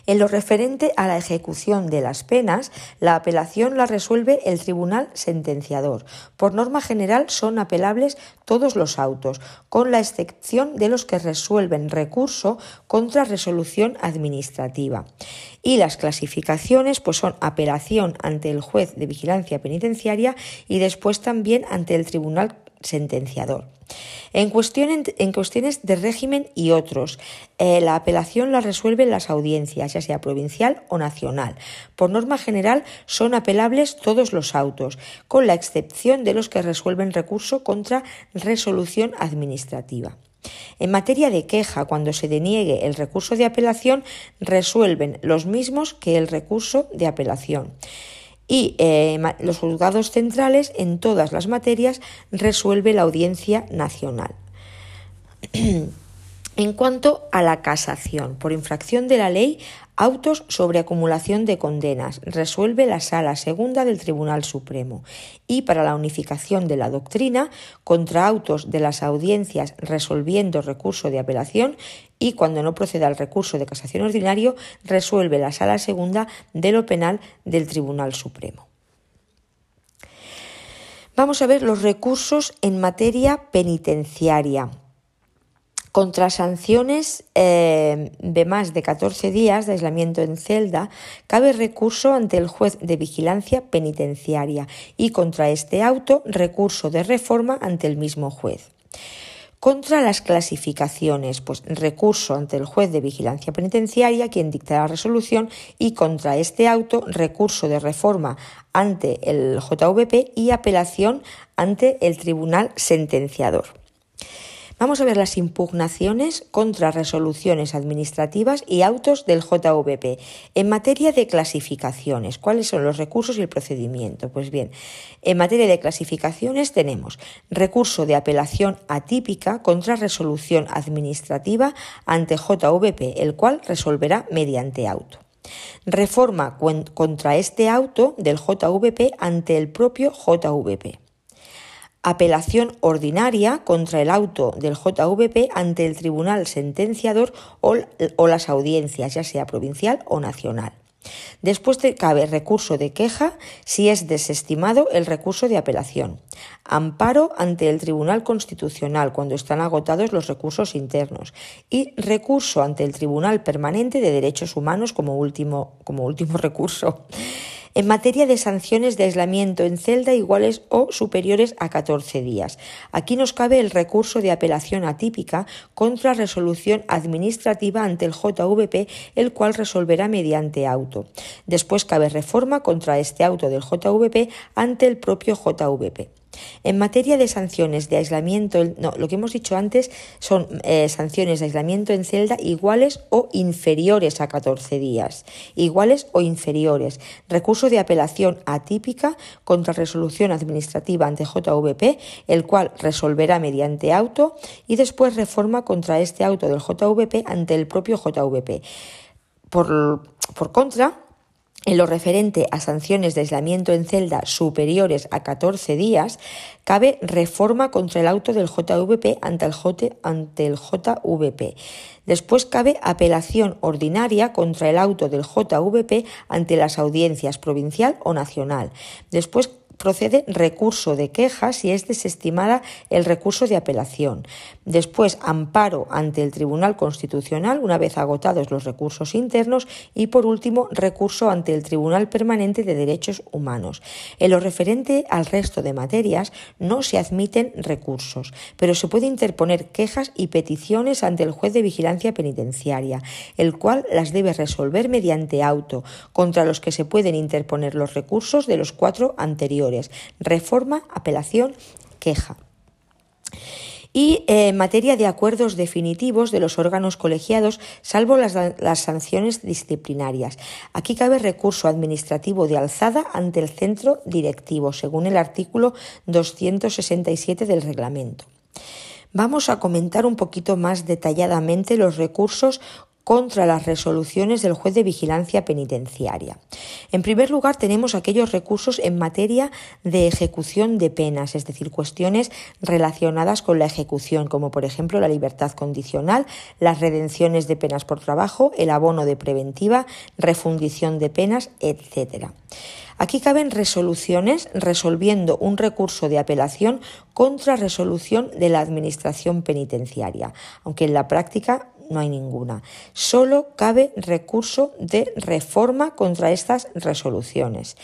En lo referente a la ejecución de las penas, la apelación la resuelve el tribunal sentenciador. Por norma general son apelables todos los autos, con la excepción de los que resuelven recurso contra resolución administrativa. Y las clasificaciones pues son apelación ante el juez de vigilancia penitenciaria y después también ante el tribunal sentenciador. En, cuestiones de régimen y otros, eh, la apelación la resuelven las audiencias, ya sea provincial o nacional. Por norma general son apelables todos los autos, con la excepción de los que resuelven recurso contra resolución administrativa. En materia de queja, cuando se deniegue el recurso de apelación, resuelven los mismos que el recurso de apelación y eh, los juzgados centrales en todas las materias resuelve la Audiencia Nacional. en cuanto a la casación, por infracción de la ley, autos sobre acumulación de condenas, resuelve la Sala Segunda del Tribunal Supremo. Y para la unificación de la doctrina, contra autos de las audiencias resolviendo recurso de apelación, y cuando no proceda el recurso de casación ordinario, resuelve la Sala Segunda de lo Penal del Tribunal Supremo. Vamos a ver los recursos en materia penitenciaria. Contra sanciones eh, de más de 14 días de aislamiento en celda, cabe recurso ante el juez de vigilancia penitenciaria y contra este auto recurso de reforma ante el mismo juez. Contra las clasificaciones, pues recurso ante el juez de vigilancia penitenciaria, quien dicta la resolución, y contra este auto, recurso de reforma ante el JVP y apelación ante el tribunal sentenciador. Vamos a ver las impugnaciones contra resoluciones administrativas y autos del JVP. En materia de clasificaciones, ¿cuáles son los recursos y el procedimiento? Pues bien, en materia de clasificaciones tenemos recurso de apelación atípica contra resolución administrativa ante JVP, el cual resolverá mediante auto. Reforma contra este auto del JVP ante el propio JVP apelación ordinaria contra el auto del JVP ante el tribunal sentenciador o, las audiencias, ya sea provincial o nacional. Después cabe recurso de queja si es desestimado el recurso de apelación. Amparo ante el Tribunal Constitucional cuando están agotados los recursos internos. Y recurso ante el Tribunal Permanente de Derechos Humanos como último, recurso en materia de sanciones de aislamiento en celda iguales o superiores a 14 días. Aquí nos cabe el recurso de apelación atípica contra resolución administrativa ante el JVP, el cual resolverá mediante auto. Después cabe reforma contra este auto del JVP ante el propio JVP. En materia de sanciones de aislamiento, no, lo que hemos dicho antes son eh, sanciones de aislamiento en celda iguales o inferiores a 14 días. Iguales o inferiores. Recurso de apelación atípica contra resolución administrativa ante JVP, el cual resolverá mediante auto y después reforma contra este auto del JVP ante el propio JVP. Por, por contra, en lo referente a sanciones de aislamiento en celda superiores a 14 días, cabe reforma contra el auto del JVP ante el, ante el JVP. Después cabe apelación ordinaria contra el auto del JVP ante las audiencias provincial o nacional. Después procede recurso de queja si es desestimada el recurso de apelación. Después, amparo ante el Tribunal Constitucional una vez agotados los recursos internos y, por último, recurso ante el Tribunal Permanente de Derechos Humanos. En lo referente al resto de materias no se admiten recursos, pero se puede interponer quejas y peticiones ante el juez de vigilancia penitenciaria, el cual las debe resolver mediante auto, contra los que se pueden interponer los recursos de los cuatro anteriores reforma, apelación, queja. Y eh, en materia de acuerdos definitivos de los órganos colegiados, salvo las, las, sanciones disciplinarias. Aquí cabe recurso administrativo de alzada ante el centro directivo, según el artículo 267 del reglamento. Vamos a comentar un poquito más detalladamente los recursos contra las resoluciones del juez de vigilancia penitenciaria. En primer lugar, tenemos aquellos recursos en materia de ejecución de penas, es decir, cuestiones relacionadas con la ejecución, como por ejemplo la libertad condicional, las redenciones de penas por trabajo, el abono de preventiva, refundición de penas, etc. Aquí caben resoluciones resolviendo un recurso de apelación contra resolución de la Administración penitenciaria, aunque en la práctica no hay ninguna. Solo cabe recurso de reforma contra estas resoluciones.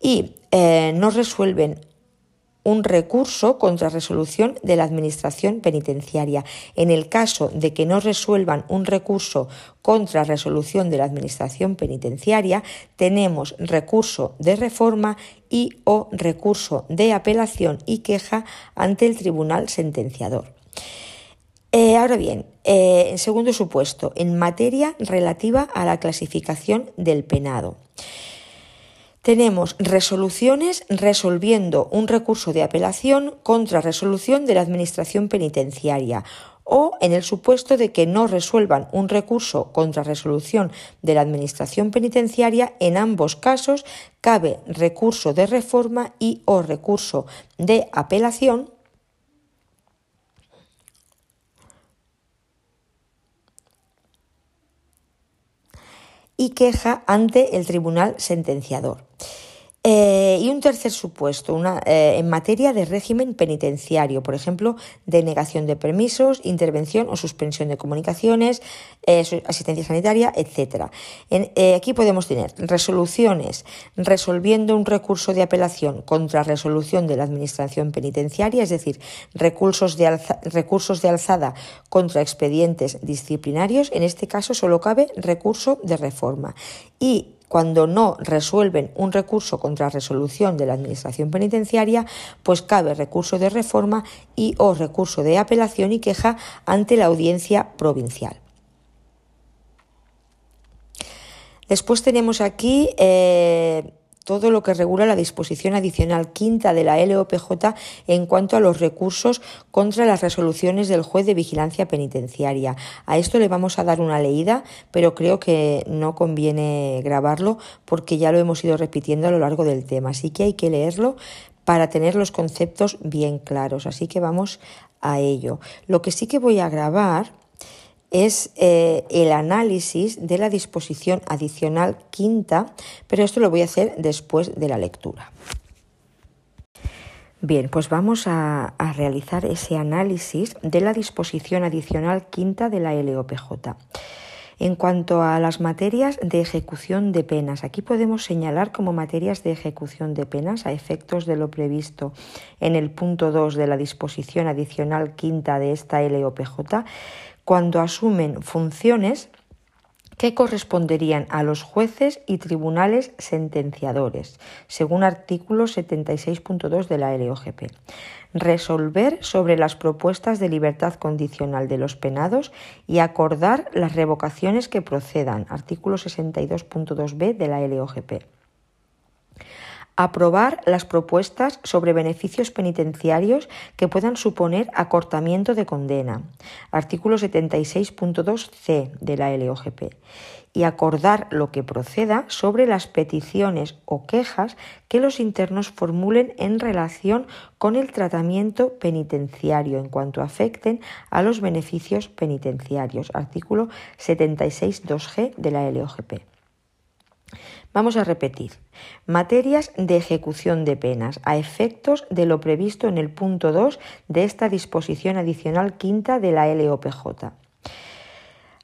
Y eh, no resuelven un recurso contra resolución de la Administración penitenciaria. En el caso de que no resuelvan un recurso contra resolución de la Administración penitenciaria, tenemos recurso de reforma y o recurso de apelación y queja ante el Tribunal sentenciador. Eh, ahora bien, eh, en segundo supuesto, en materia relativa a la clasificación del penado. Tenemos resoluciones resolviendo un recurso de apelación contra resolución de la Administración penitenciaria o en el supuesto de que no resuelvan un recurso contra resolución de la Administración penitenciaria, en ambos casos cabe recurso de reforma y o recurso de apelación y queja ante el tribunal sentenciador. Eh, y un tercer supuesto, eh, en materia de régimen penitenciario, por ejemplo, denegación de permisos, intervención o suspensión de comunicaciones, eh, asistencia sanitaria, etc. aquí podemos tener resoluciones resolviendo un recurso de apelación contra resolución de la Administración penitenciaria, es decir, recursos de, recursos de alzada contra expedientes disciplinarios. En este caso solo cabe recurso de reforma. Y cuando no resuelven un recurso contra resolución de la Administración penitenciaria, pues cabe recurso de reforma y o recurso de apelación y queja ante la audiencia provincial. Después tenemos aquí eh, todo lo que regula la disposición adicional quinta de la LOPJ en cuanto a los recursos contra las resoluciones del juez de vigilancia penitenciaria. A esto le vamos a dar una leída, pero creo que no conviene grabarlo porque ya lo hemos ido repitiendo a lo largo del tema, así que hay que leerlo para tener los conceptos bien claros. Así que vamos a ello. Lo que sí que voy a grabar es eh, el análisis de la disposición adicional quinta, pero esto lo voy a hacer después de la lectura. Bien, pues vamos a, a, realizar ese análisis de la disposición adicional quinta de la LOPJ. En cuanto a las materias de ejecución de penas, aquí podemos señalar como materias de ejecución de penas a efectos de lo previsto en el punto 2 de la disposición adicional quinta de esta LOPJ, cuando asumen funciones que corresponderían a los jueces y tribunales sentenciadores, según artículo 76.2 de la LOGP. Resolver sobre las propuestas de libertad condicional de los penados y acordar las revocaciones que procedan, artículo 62.2b de la LOGP aprobar las propuestas sobre beneficios penitenciarios que puedan suponer acortamiento de condena, artículo 76.2c de la LOGP, y acordar lo que proceda sobre las peticiones o quejas que los internos formulen en relación con el tratamiento penitenciario en cuanto afecten a los beneficios penitenciarios, artículo 76.2g de la LOGP. Vamos a repetir. Materias de ejecución de penas a efectos de lo previsto en el punto 2 de esta disposición adicional quinta de la LOPJ.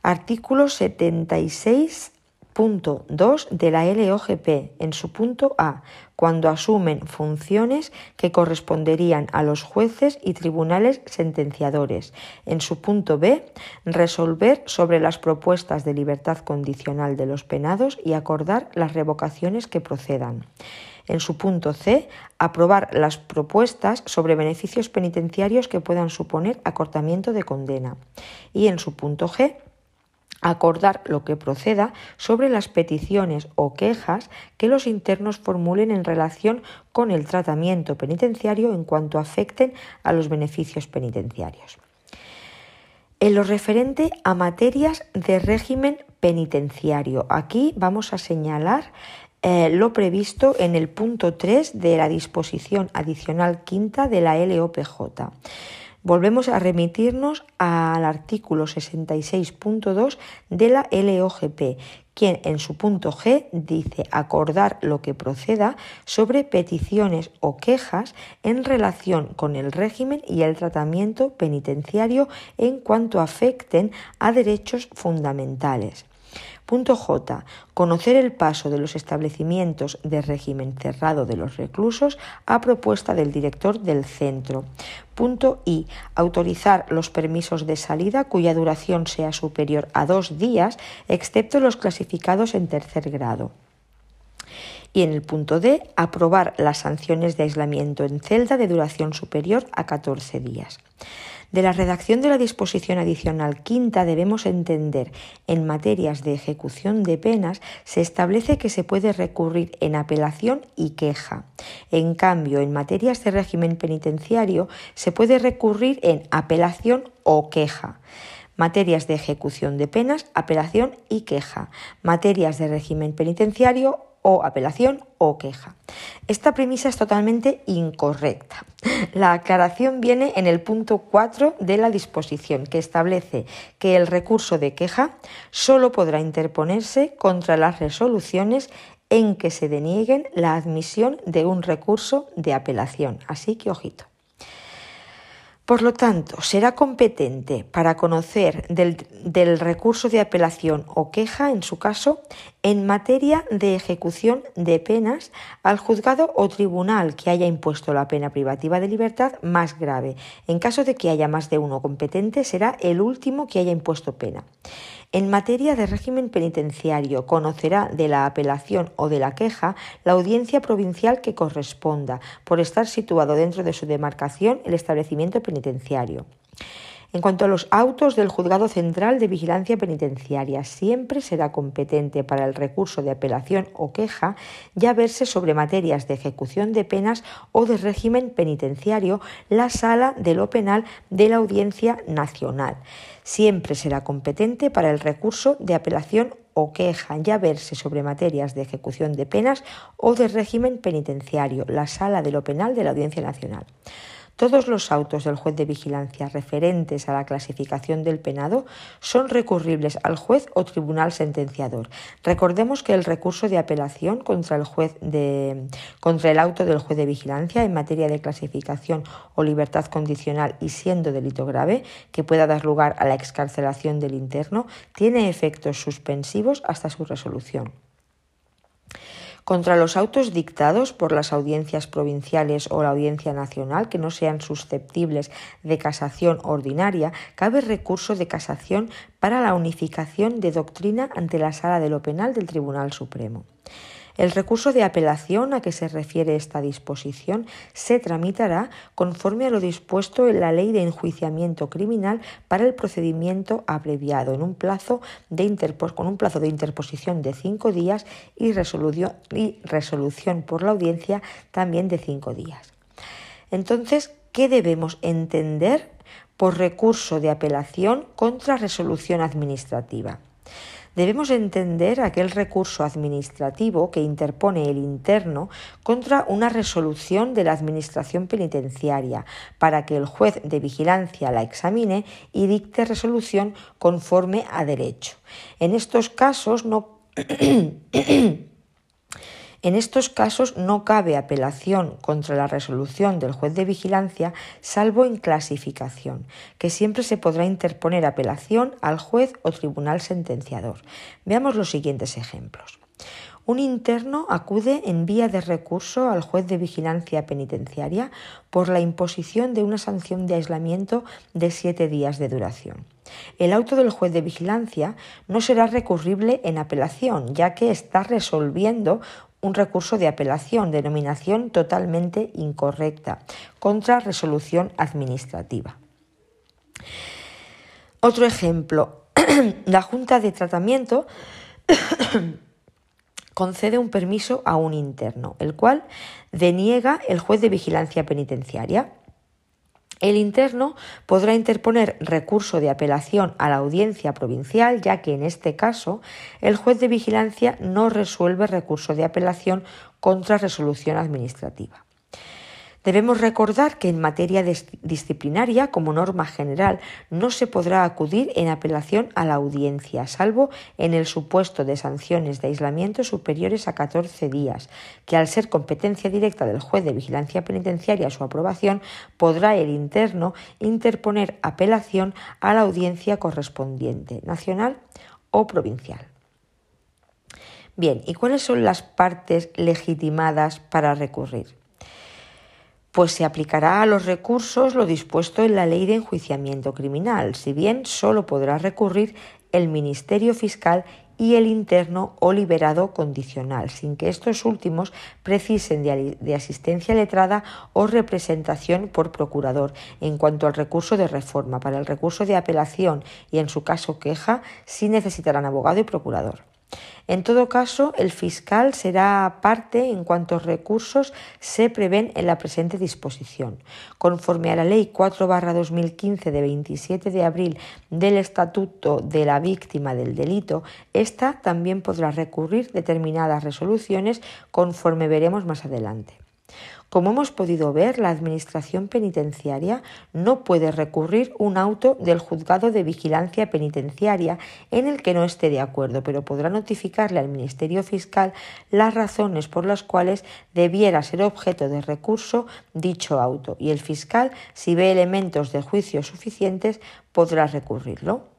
Artículo 76 punto 2 de la LOGP en su punto A, cuando asumen funciones que corresponderían a los jueces y tribunales sentenciadores. En su punto B, resolver sobre las propuestas de libertad condicional de los penados y acordar las revocaciones que procedan. En su punto C, aprobar las propuestas sobre beneficios penitenciarios que puedan suponer acortamiento de condena. Y en su punto G, acordar lo que proceda sobre las peticiones o quejas que los internos formulen en relación con el tratamiento penitenciario en cuanto afecten a los beneficios penitenciarios. En lo referente a materias de régimen penitenciario, aquí vamos a señalar eh, lo previsto en el punto 3 de la disposición adicional quinta de la LOPJ. Volvemos a remitirnos al artículo 66.2 de la LOGP, quien en su punto G dice acordar lo que proceda sobre peticiones o quejas en relación con el régimen y el tratamiento penitenciario en cuanto afecten a derechos fundamentales. Punto J. Conocer el paso de los establecimientos de régimen cerrado de los reclusos a propuesta del director del centro. Punto I. Autorizar los permisos de salida cuya duración sea superior a dos días, excepto los clasificados en tercer grado. Y en el punto D, aprobar las sanciones de aislamiento en celda de duración superior a 14 días. De la redacción de la disposición adicional quinta debemos entender en materias de ejecución de penas se establece que se puede recurrir en apelación y queja. En cambio, en materias de régimen penitenciario se puede recurrir en apelación o queja materias de ejecución de penas, apelación y queja, materias de régimen penitenciario, o apelación o queja. Esta premisa es totalmente incorrecta. La aclaración viene en el punto 4 de la disposición, que establece que el recurso de queja solo podrá interponerse contra las resoluciones en que se denieguen la admisión de un recurso de apelación. Así que ojito. Por lo tanto, será competente para conocer del, recurso de apelación o queja, en su caso, en materia de ejecución de penas al juzgado o tribunal que haya impuesto la pena privativa de libertad más grave. En caso de que haya más de uno competente, será el último que haya impuesto pena. En materia de régimen penitenciario, conocerá de la apelación o de la queja la audiencia provincial que corresponda, por estar situado dentro de su demarcación el establecimiento penitenciario. En cuanto a los autos del Juzgado Central de Vigilancia Penitenciaria, siempre será competente para el recurso de apelación o queja ya verse sobre materias de ejecución de penas o de régimen penitenciario la sala de lo penal de la Audiencia Nacional. Siempre será competente para el recurso de apelación o queja ya verse sobre materias de ejecución de penas o de régimen penitenciario, la Sala de lo Penal de la Audiencia Nacional. Todos los autos del juez de vigilancia referentes a la clasificación del penado son recurribles al juez o tribunal sentenciador. Recordemos que el recurso de apelación contra el juez de, contra el auto del juez de vigilancia en materia de clasificación o libertad condicional y siendo delito grave que pueda dar lugar a la excarcelación del interno tiene efectos suspensivos hasta su resolución. Contra los autos dictados por las audiencias provinciales o la Audiencia Nacional que no sean susceptibles de casación ordinaria, cabe recurso de casación para la unificación de doctrina ante la Sala de lo Penal del Tribunal Supremo. El recurso de apelación a que se refiere esta disposición se tramitará conforme a lo dispuesto en la Ley de Enjuiciamiento Criminal para el procedimiento abreviado en un plazo de con un plazo de interposición de cinco días y resolución, y resolución por la audiencia también de cinco días. Entonces, ¿qué debemos entender por recurso de apelación contra resolución administrativa? Debemos entender aquel recurso administrativo que interpone el interno contra una resolución de la Administración penitenciaria para que el juez de vigilancia la examine y dicte resolución conforme a derecho. En estos casos no En estos casos no cabe apelación contra la resolución del juez de vigilancia salvo en clasificación, que siempre se podrá interponer apelación al juez o tribunal sentenciador. Veamos los siguientes ejemplos. Un interno acude en vía de recurso al juez de vigilancia penitenciaria por la imposición de una sanción de aislamiento de siete días de duración. El auto del juez de vigilancia no será recurrible en apelación, ya que está resolviendo un recurso de apelación, denominación totalmente incorrecta, contra resolución administrativa. Otro ejemplo, la Junta de Tratamiento concede un permiso a un interno, el cual deniega el juez de vigilancia penitenciaria. El interno podrá interponer recurso de apelación a la audiencia provincial, ya que en este caso el juez de vigilancia no resuelve recurso de apelación contra resolución administrativa. Debemos recordar que en materia disciplinaria, como norma general, no se podrá acudir en apelación a la audiencia, salvo en el supuesto de sanciones de aislamiento superiores a 14 días, que al ser competencia directa del juez de vigilancia penitenciaria su aprobación, podrá el interno interponer apelación a la audiencia correspondiente, nacional o provincial. Bien, ¿y cuáles son las partes legitimadas para recurrir? Pues se aplicará a los recursos lo dispuesto en la Ley de Enjuiciamiento Criminal, si bien solo podrá recurrir el Ministerio Fiscal y el interno o liberado condicional, sin que estos últimos precisen de, asistencia letrada o representación por procurador. En cuanto al recurso de reforma, para el recurso de apelación y en su caso queja, sí necesitarán abogado y procurador. En todo caso, el fiscal será parte en cuantos recursos se prevén en la presente disposición. Conforme a la Ley 4-2015 de 27 de abril del Estatuto de la Víctima del Delito, ésta también podrá recurrir determinadas resoluciones conforme veremos más adelante. Como hemos podido ver, la Administración Penitenciaria no puede recurrir un auto del juzgado de vigilancia penitenciaria en el que no esté de acuerdo, pero podrá notificarle al Ministerio Fiscal las razones por las cuales debiera ser objeto de recurso dicho auto y el fiscal, si ve elementos de juicio suficientes, podrá recurrirlo.